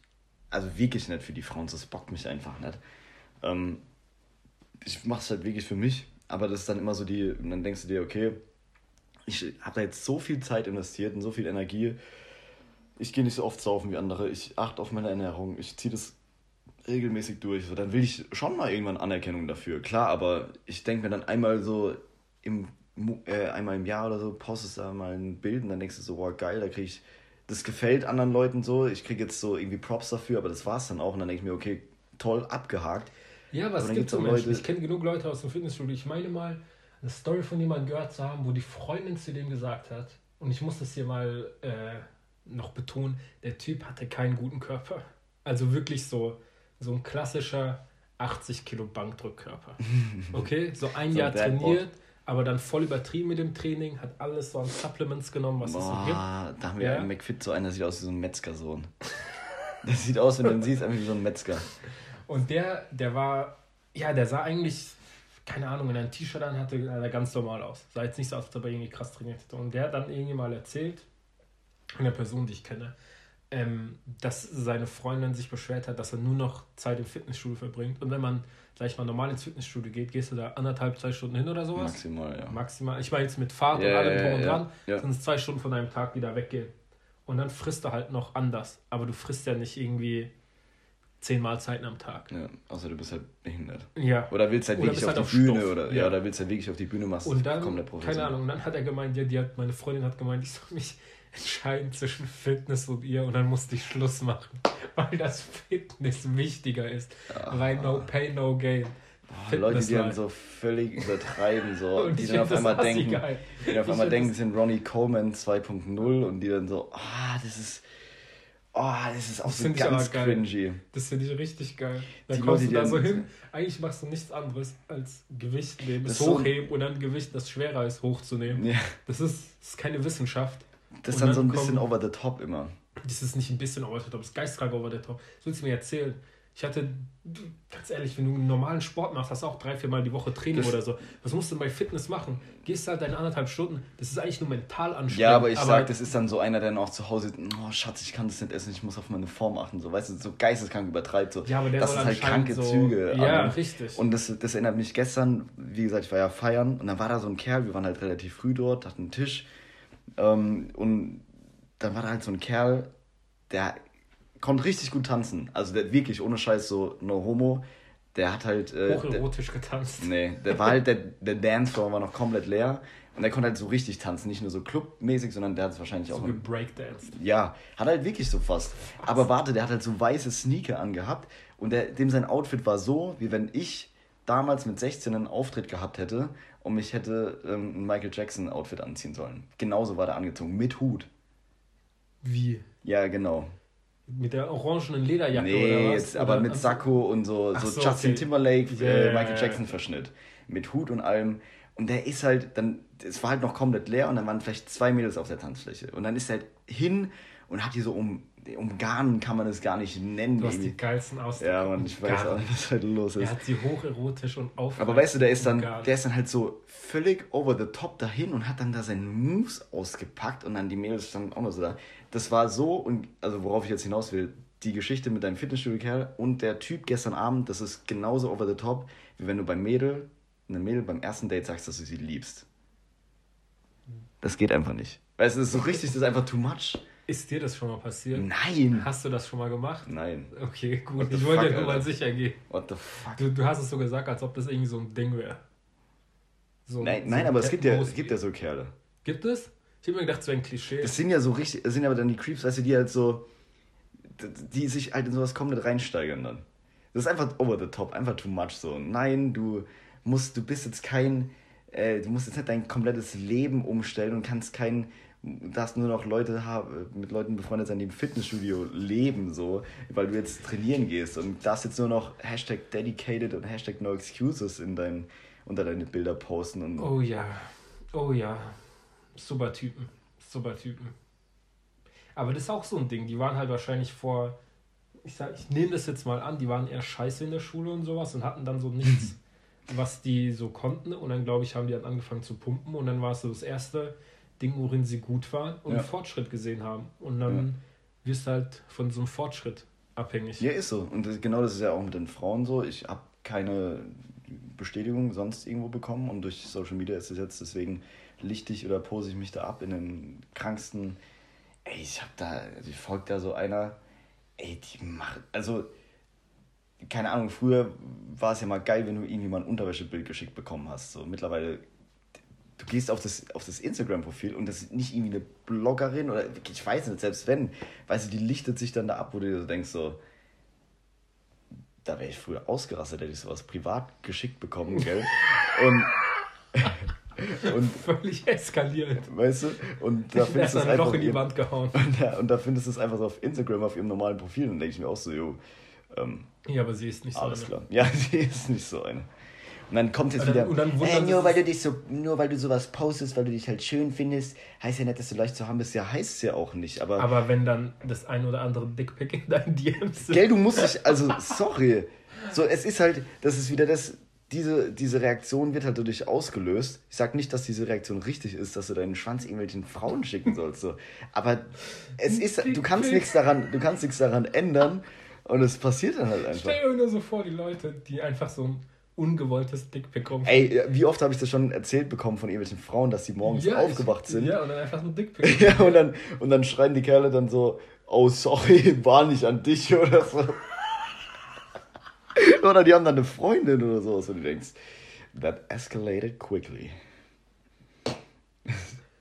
S1: also wirklich nicht für die Frauen, das bockt mich einfach nicht. Ähm, ich mache es halt wirklich für mich, aber das ist dann immer so die, und dann denkst du dir, okay, ich habe da jetzt so viel Zeit investiert und so viel Energie, ich gehe nicht so oft saufen wie andere, ich achte auf meine Ernährung, ich ziehe das regelmäßig durch, so, dann will ich schon mal irgendwann Anerkennung dafür, klar, aber ich denke mir dann einmal so im, äh, einmal im Jahr oder so, postest da mal ein Bild und dann denkst du so, wow, geil, da kriege ich, das gefällt anderen Leuten so, ich kriege jetzt so irgendwie Props dafür, aber das war's dann auch und dann denke ich mir, okay, toll, abgehakt.
S2: Ja, aber es
S1: Aber dann
S2: gibt so Menschen.
S1: Leute-
S2: Ich kenne genug Leute aus dem Fitnessstudio. Ich meine mal, eine Story von jemandem gehört zu haben, wo die Freundin zu dem gesagt hat, und ich muss das hier mal äh, noch betonen, der Typ hatte keinen guten Körper. Also wirklich so, so ein klassischer 80 Kilo Bankdrückkörper. Okay, so ein
S1: So
S2: Jahr trainiert, aber dann voll übertrieben mit dem Training, hat alles so an Supplements genommen, was es so gibt.
S1: Boah, da haben wir
S2: Ja.
S1: einen McFit, so einer sieht aus wie so ein Metzgersohn. Das sieht aus, wenn du ihn siehst, einfach wie so ein Metzger.
S2: Und der, der war, ja, der sah eigentlich, keine Ahnung, in einem T-Shirt an, hatte er ganz normal aus. Sah jetzt nicht so aus, als ob er irgendwie krass trainiert hätte. Und der hat dann irgendwie mal erzählt, einer Person, die ich kenne, ähm, dass seine Freundin sich beschwert hat, dass er nur noch Zeit im Fitnessstudio verbringt. Und wenn man, sag ich mal, normal ins Fitnessstudio geht, gehst du da anderthalb, zwei Stunden hin oder sowas.
S1: Maximal, ja.
S2: Maximal. Ich meine jetzt mit Fahrt
S1: Ja,
S2: und allem drum und dran,
S1: ja.
S2: sind es zwei Stunden von deinem Tag, die da weggehen. Und dann frisst du halt noch anders. Aber du frisst ja nicht irgendwie zehn Mahlzeiten am Tag.
S1: ja. Außer du bist halt behindert.
S2: Ja.
S1: Oder willst halt
S2: Oder
S1: wirklich auf
S2: halt
S1: die
S2: auf
S1: Bühne
S2: Stoff.
S1: oder
S2: Ja.
S1: ja. oder willst halt wirklich auf die Bühne machst
S2: Und dann,
S1: komplett
S2: keine. Ahnung, und dann hat er gemeint, ja, die hat, meine Freundin hat gemeint, ich soll mich entscheiden zwischen Fitness und ihr und dann musste ich Schluss machen, weil das Fitness wichtiger ist. Weil no pain, no gain.
S1: Ah, Leute, die dann so völlig übertreiben, so,
S2: Und
S1: die dann auf einmal denken,
S2: geil.
S1: die dann auf
S2: Ich
S1: einmal denken,
S2: das-
S1: sind Ronnie Coleman 2.0 und die dann so, ah, das ist, oh, das ist auch
S2: Das
S1: so ganz cringy.
S2: Das finde ich richtig geil. Dann
S1: Die
S2: kommst
S1: Leute,
S2: du da so hin, eigentlich machst du nichts anderes als Gewicht nehmen, es
S1: ist so-
S2: hochheben und dann Gewicht, das schwerer ist, hochzunehmen.
S1: Ja,
S2: Das, ist, das ist keine Wissenschaft.
S1: Das ist dann so ein bisschen over the top immer.
S2: Das ist nicht ein bisschen over the top, das ist geistkrank over the top. Das willst du mir erzählen? Ich hatte, ganz ehrlich, wenn du einen normalen Sport machst, hast du auch drei, vier Mal die Woche Training
S1: Das-
S2: oder so. Was musst du bei Fitness machen? Gehst halt deine anderthalb Stunden, das ist eigentlich nur mental anstrengend.
S1: Ja, aber ich sag, das ist dann so einer, der dann auch zu Hause, oh Schatz, ich kann das nicht essen, ich muss auf meine Form achten, so, weißt du, so geisteskrank übertreibt, so.
S2: Ja, aber der
S1: das ist halt kranke
S2: so,
S1: Züge.
S2: Ja,
S1: an.
S2: richtig.
S1: Und das, das erinnert mich gestern, wie gesagt, ich war ja feiern und dann war da so ein Kerl, wir waren halt relativ früh dort, hatten einen Tisch ähm, und dann war da halt so ein Kerl, der konnte richtig gut tanzen. Also der wirklich, ohne Scheiß, so no homo, der hat halt... Äh, der,
S2: Hocherotisch getanzt.
S1: Nee, der war halt, der, der Dancefloor war noch komplett leer und der konnte halt so richtig tanzen, nicht nur so clubmäßig, sondern der hat es wahrscheinlich auch...
S2: So
S1: im-
S2: gebreakdanced.
S1: ja, hat halt wirklich so fast. Aber warte, der hat halt so weiße Sneaker angehabt und der, dem sein Outfit war so, wie wenn ich damals mit 16 einen Auftritt gehabt hätte und mich hätte ähm, ein Michael Jackson Outfit anziehen sollen. Genauso war der angezogen, mit Hut.
S2: Wie?
S1: Ja, genau.
S2: Mit der orangenen Lederjacke oder
S1: Nee,
S2: was?
S1: jetzt aber
S2: Oder
S1: mit Sakko und so, so,
S2: so,
S1: Justin
S2: okay.
S1: Timberlake,
S2: Ja,
S1: äh, Michael
S2: ja.
S1: Jackson Verschnitt. Mit Hut und allem. Und der ist halt, dann, es war halt noch komplett leer und dann waren vielleicht zwei Mädels auf der Tanzfläche. Und dann ist er halt hin und hat die so um, umgarnen, kann man es gar nicht nennen.
S2: Du hast
S1: irgendwie.
S2: die geilsten Ausdrücke.
S1: Ja, man, ich weiß
S2: Umgarnen.
S1: auch nicht, was heute los
S2: Er
S1: ist.
S2: hat sie hocherotisch und auf.
S1: Aber weißt du, der ist dann, der ist dann halt so völlig over the top dahin und hat dann da seine Moves ausgepackt und dann die Mädels standen auch noch so da. Das war so, und also worauf ich jetzt hinaus will, die Geschichte mit deinem Fitnessstudio-Kerl und der Typ gestern Abend, das ist genauso over the top, wie wenn du beim Mädel, einem Mädel beim ersten Date sagst, dass du sie liebst. Das geht einfach nicht. Weil es ist so richtig, das ist einfach too much.
S2: Ist dir das schon mal passiert?
S1: Nein.
S2: Hast du das schon mal gemacht?
S1: Nein.
S2: Okay, gut. Ich wollte
S1: fuck,
S2: ja nur mal sicher gehen.
S1: What the fuck?
S2: Du, du hast es so gesagt, als ob das irgendwie so ein Ding wäre. So,
S1: Nein,
S2: so
S1: nein
S2: ein
S1: aber es gibt, ja, es gibt ja so Kerle.
S2: Gibt es? Ich habe mir gedacht, es wäre ein Klischee.
S1: Das sind ja so richtig, das sind aber dann die Creeps, weißt du, die halt so, die sich halt in sowas komplett reinsteigern dann. Das ist einfach over the top, einfach too much so. Nein, du musst, du bist jetzt kein, äh, du musst jetzt nicht dein komplettes Leben umstellen und kannst kein, darfst nur noch Leute haben, mit Leuten befreundet sein, die im Fitnessstudio leben, so, weil du jetzt trainieren gehst und darfst jetzt nur noch Hashtag dedicated und Hashtag no excuses in dein, unter deine Bilder posten und
S2: Oh ja. Oh ja. Super Typen. Super Typen. Aber das ist auch so ein Ding. Die waren halt wahrscheinlich vor. Ich sag, ich nehme das jetzt mal an, die waren eher scheiße in der Schule und sowas und hatten dann so nichts, was die so konnten. Und dann, glaube ich, haben die dann angefangen zu pumpen. Und dann war es so das erste Ding, worin sie gut waren und
S1: Ja.
S2: Fortschritt gesehen haben. Und dann wirst du halt von so einem Fortschritt abhängig.
S1: Ja, ist so. Und das, genau das ist ja auch mit den Frauen so. Ich habe keine Bestätigung sonst irgendwo bekommen und durch Social Media ist es jetzt deswegen lichte ich oder pose ich mich da ab in den kranksten. Ey, ich hab da, also ich folge da so einer, ey, die macht, also, keine Ahnung, früher war es ja mal geil, wenn du irgendwie mal ein Unterwäschebild geschickt bekommen hast. So, mittlerweile, du gehst auf das, auf das Instagram-Profil und das ist nicht irgendwie eine Bloggerin oder ich weiß nicht, selbst wenn, weißt du, die lichtet sich dann da ab, wo du dir so denkst, so, da wäre ich früher ausgerastet, hätte ich sowas privat geschickt bekommen, gell? Und, und
S2: Völlig eskaliert.
S1: weißt du, und da findest du es
S2: ein Loch
S1: einfach
S2: in die Wand gehauen.
S1: und da, und da findest du es einfach so auf Instagram auf ihrem normalen Profil und denke ich mir auch so, jo, ähm,
S2: Ja, aber sie ist nicht so
S1: alles
S2: eine.
S1: klar. Ja, die ist nicht so eine. Und dann kommt jetzt
S2: dann-
S1: wieder,
S2: und dann wundern
S1: äh,
S2: sie
S1: nur weil du dich so, nur weil du sowas postest, weil du dich halt schön findest, heißt ja nicht, dass du leicht zu haben bist. Ja, heißt es ja auch nicht. Aber,
S2: Aber wenn dann das ein oder andere Dickpick in deinen DMs sind.
S1: gell, du musst dich, also sorry. So, es ist halt, das ist wieder das, diese, diese Reaktion wird halt dadurch ausgelöst. Ich sag nicht, dass diese Reaktion richtig ist, dass du deinen Schwanz irgendwelchen Frauen schicken sollst. So. Aber es ist, du kannst nichts daran, du kannst nichts daran ändern und es passiert dann halt einfach.
S2: Stell dir nur so vor, die Leute, die einfach so ein ungewolltes Dickpick kommen.
S1: Ey, wie oft habe ich das schon erzählt bekommen von irgendwelchen Frauen, dass sie morgens aufgewacht
S2: ich,
S1: sind?
S2: Ja, und dann einfach so ein Dickpick.
S1: Ja, und dann, und dann schreien die Kerle dann so, oh sorry, war nicht an dich oder so. oder die haben dann eine Freundin oder sowas, und du denkst, that escalated quickly.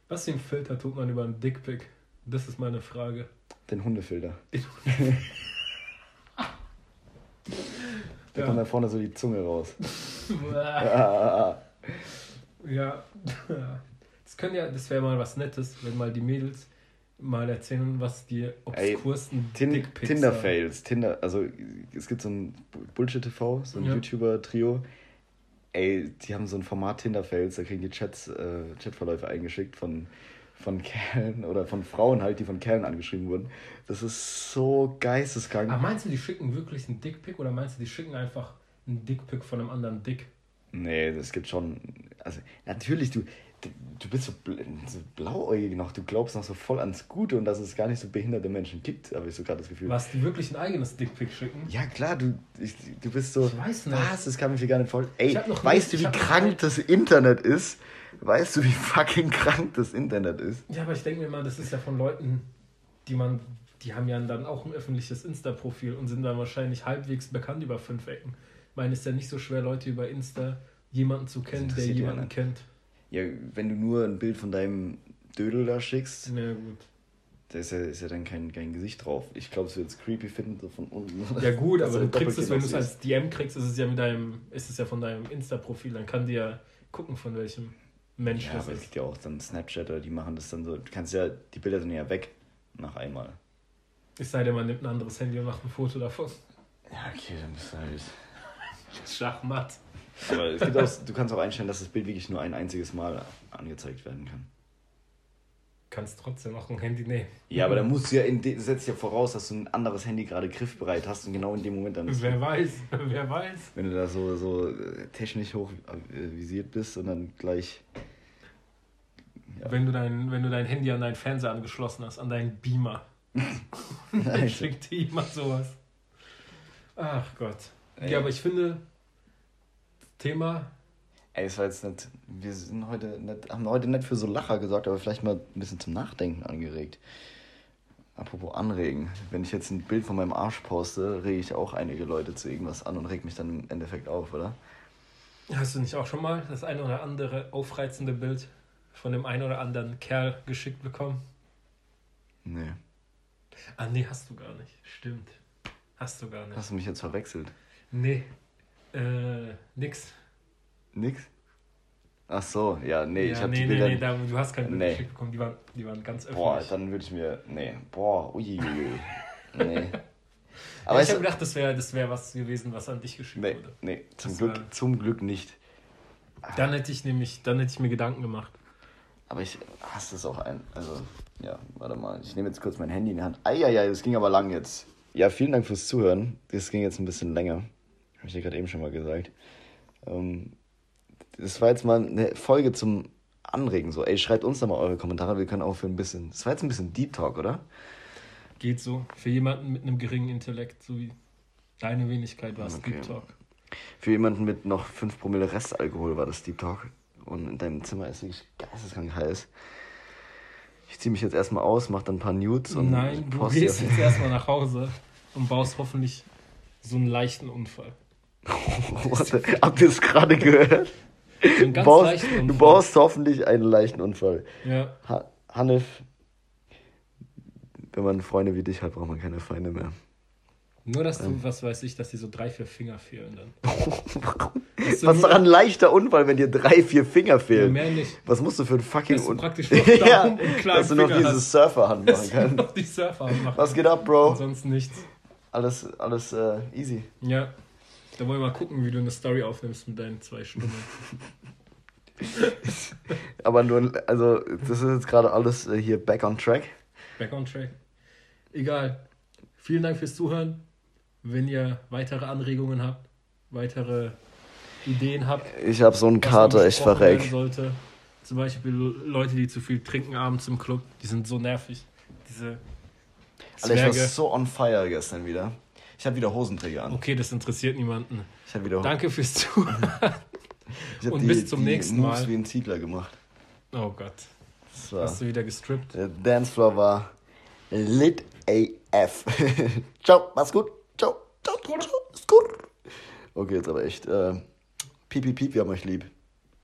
S2: Was für ein Filter tut man über einen Dickpick? Das ist meine Frage.
S1: Den Hundefilter. Da
S2: Ja.
S1: kommt da vorne so die Zunge raus.
S2: ja.
S1: Ah,
S2: ja. Das können ja, das wäre mal was Nettes, wenn mal die Mädels mal erzählen, was die obskursten
S1: Tin Tinder-Fails. Tinder, also es gibt so ein Bullshit-TV, so ein
S2: Ja.
S1: YouTuber-Trio. Ey, die haben so ein Format Tinder-Fails, da kriegen die Chats, äh, Chatverläufe eingeschickt von, von Kerlen oder von Frauen halt, die von Kerlen angeschrieben wurden. Das ist so geisteskrank.
S2: Aber meinst du, die schicken wirklich einen Dickpick oder meinst du, die schicken einfach einen Dickpick von einem anderen Dick?
S1: Nee, das gibt schon. Also, natürlich, du, du, bist so, bl so blauäugig noch. Du glaubst noch so voll ans Gute und dass es gar nicht so behinderte Menschen gibt, habe ich so gerade das Gefühl.
S2: Was, die wirklich ein eigenes Dickpick schicken?
S1: Ja, klar, du, ich, du bist so.
S2: Ich weiß nicht.
S1: Was? Das kann ich mir gar nicht vorstellen. Ey, weißt
S2: nie-
S1: du, wie krank das Internet ist? Weißt du, wie fucking krank das Internet ist?
S2: Ja, aber ich denke mir mal, das ist ja von Leuten, die man, die haben ja dann auch ein öffentliches Insta-Profil und sind dann wahrscheinlich halbwegs bekannt über fünf Ecken. Ich meine, es ist ja nicht so schwer, Leute über Insta jemanden zu kennen, der jemanden kennt.
S1: Ja, wenn du nur ein Bild von deinem Dödel da schickst,
S2: Na gut.
S1: da ist ja, ist ja dann kein, kein Gesicht drauf. Ich glaube, es wird jetzt creepy finden, so von unten.
S2: Ja gut, aber
S1: du
S2: kriegst es, wenn du es als DM kriegst, ist es ja mit deinem, ist es ja von deinem Insta-Profil, dann kann dir ja gucken, von welchem Mensch
S1: Ja,
S2: das
S1: aber es gibt ja auch dann Snapchatter, die machen das dann so. Du kannst ja, die Bilder sind ja weg nach einmal.
S2: Es sei denn, man nimmt ein anderes Handy und macht ein Foto davon.
S1: Ja, okay, dann bist du halt.
S2: Schachmatt.
S1: Aber es gibt auch, du kannst auch einstellen, dass das Bild wirklich nur ein einziges Mal angezeigt werden kann.
S2: Kannst trotzdem auch ein Handy nehmen.
S1: Ja, aber da musst du ja, in de, setzt ja voraus, dass du ein anderes Handy gerade griffbereit hast und genau in dem Moment dann.
S2: Wer weiß, wer weiß.
S1: Wenn du da so, so äh, technisch hoch äh, visiert bist und dann gleich. Ja.
S2: Wenn, du dein, wenn du dein Handy an deinen Fernseher angeschlossen hast, an deinen Beamer. dann schickt dir jemand sowas. Ach Gott.
S1: Ey.
S2: Ja, aber ich finde, Thema,
S1: Ey, es war jetzt nicht. Wir sind heute nicht, haben heute nicht für so Lacher gesorgt, aber vielleicht mal ein bisschen zum Nachdenken angeregt. Apropos anregen. Wenn ich jetzt ein Bild von meinem Arsch poste, rege ich auch einige Leute zu irgendwas an und reg mich dann im Endeffekt auf, oder?
S2: hast du nicht auch schon mal das eine oder andere aufreizende Bild von dem einen oder anderen Kerl geschickt bekommen?
S1: Nee.
S2: Ah, nee, hast du gar nicht. Stimmt. Hast du gar nicht.
S1: Hast du mich jetzt verwechselt?
S2: Nee. Äh, nix.
S1: Nix? Ach so, ja, nee,
S2: ja,
S1: ich habe
S2: nee,
S1: die
S2: nee,
S1: Bilder.
S2: nee, da, du hast keine Bilder
S1: Nee.
S2: geschickt bekommen, die waren, die waren ganz öffentlich.
S1: Boah, dann würde ich mir. Nee, boah, uiuiui. Nee.
S2: Aber
S1: Aber
S2: ich habe gedacht, das wäre das wär was gewesen, was an dich geschickt
S1: nee,
S2: wurde.
S1: nee, zum
S2: Das
S1: Glück,
S2: war-
S1: zum Glück nicht.
S2: Dann hätte ich nämlich, dann hätte ich mir Gedanken gemacht.
S1: Aber ich hasse es auch ein. Also, ja, warte mal. Ich nehme jetzt kurz mein Handy in die Hand. Eieiei, das ging aber lang jetzt. Ja, vielen Dank fürs Zuhören. Das ging jetzt ein bisschen länger. Habe ich dir gerade eben schon mal gesagt. Ähm, das war jetzt mal eine Folge zum Anregen. So, ey, schreibt uns doch mal eure Kommentare. Wir können auch für ein bisschen. Das war jetzt ein bisschen Deep Talk, oder?
S2: Geht so. Für jemanden mit einem geringen Intellekt, so wie deine Wenigkeit war es
S1: Okay.
S2: Deep Talk.
S1: Für jemanden mit noch 5 Promille Restalkohol war das Deep Talk. Und in deinem Zimmer ist wirklich geisteskrank heiß. Ich ziehe mich jetzt erstmal aus, mach dann ein paar Nudes und
S2: Nein, du gehst jetzt erstmal nach Hause und baust hoffentlich so einen leichten Unfall.
S1: Warte, habt ihr es gerade gehört?
S2: So
S1: Du baust,
S2: Unfall.
S1: du baust hoffentlich einen leichten Unfall.
S2: Ja,
S1: Ha Hanif, wenn man Freunde wie dich hat, braucht man keine Feinde mehr.
S2: nur dass
S1: Ähm.
S2: du, was weiß ich, dass dir so drei, vier Finger fehlen dann.
S1: Warum? Was ist doch ein leichter Unfall, wenn dir drei, vier Finger
S2: Ja,
S1: fehlen?
S2: mehr nicht.
S1: Was musst du für ein fucking
S2: Dass du
S1: Un-
S2: praktisch Daumen
S1: ja,
S2: und
S1: dass du noch
S2: Finger
S1: diese. Surferhand machen kannst.
S2: noch die Surfer machen.
S1: Was geht ab, Bro?
S2: Sonst nichts.
S1: Alles, alles äh, easy.
S2: Ja. Da wollen wir mal gucken, wie du eine Story aufnimmst mit deinen zwei Stunden.
S1: Aber nur, also, das ist jetzt gerade alles äh, hier back on track.
S2: Back on track. Egal. Vielen Dank fürs Zuhören. Wenn ihr weitere Anregungen habt, weitere Ideen habt,
S1: Ich hab so einen Kater, ich verreck.
S2: Sollte. Zum Beispiel Leute, die zu viel trinken abends im Club, die sind so nervig. Diese
S1: Alter, ich war so on fire gestern wieder. Ich habe wieder Hosenträger an.
S2: Okay, das interessiert niemanden.
S1: Ich habe wieder
S2: Danke fürs Zuhören.
S1: ich
S2: und bis zum nächsten
S1: Moves
S2: Mal.
S1: wie ein Ziegler gemacht.
S2: Oh Gott.
S1: War,
S2: Hast du wieder gestrippt?
S1: der Dancefloor war lit AF. Ciao, mach's gut. Ciao, ciao, ciao, ist gut. Okay, jetzt aber echt. Äh, piep, piep, piep, wir haben euch lieb.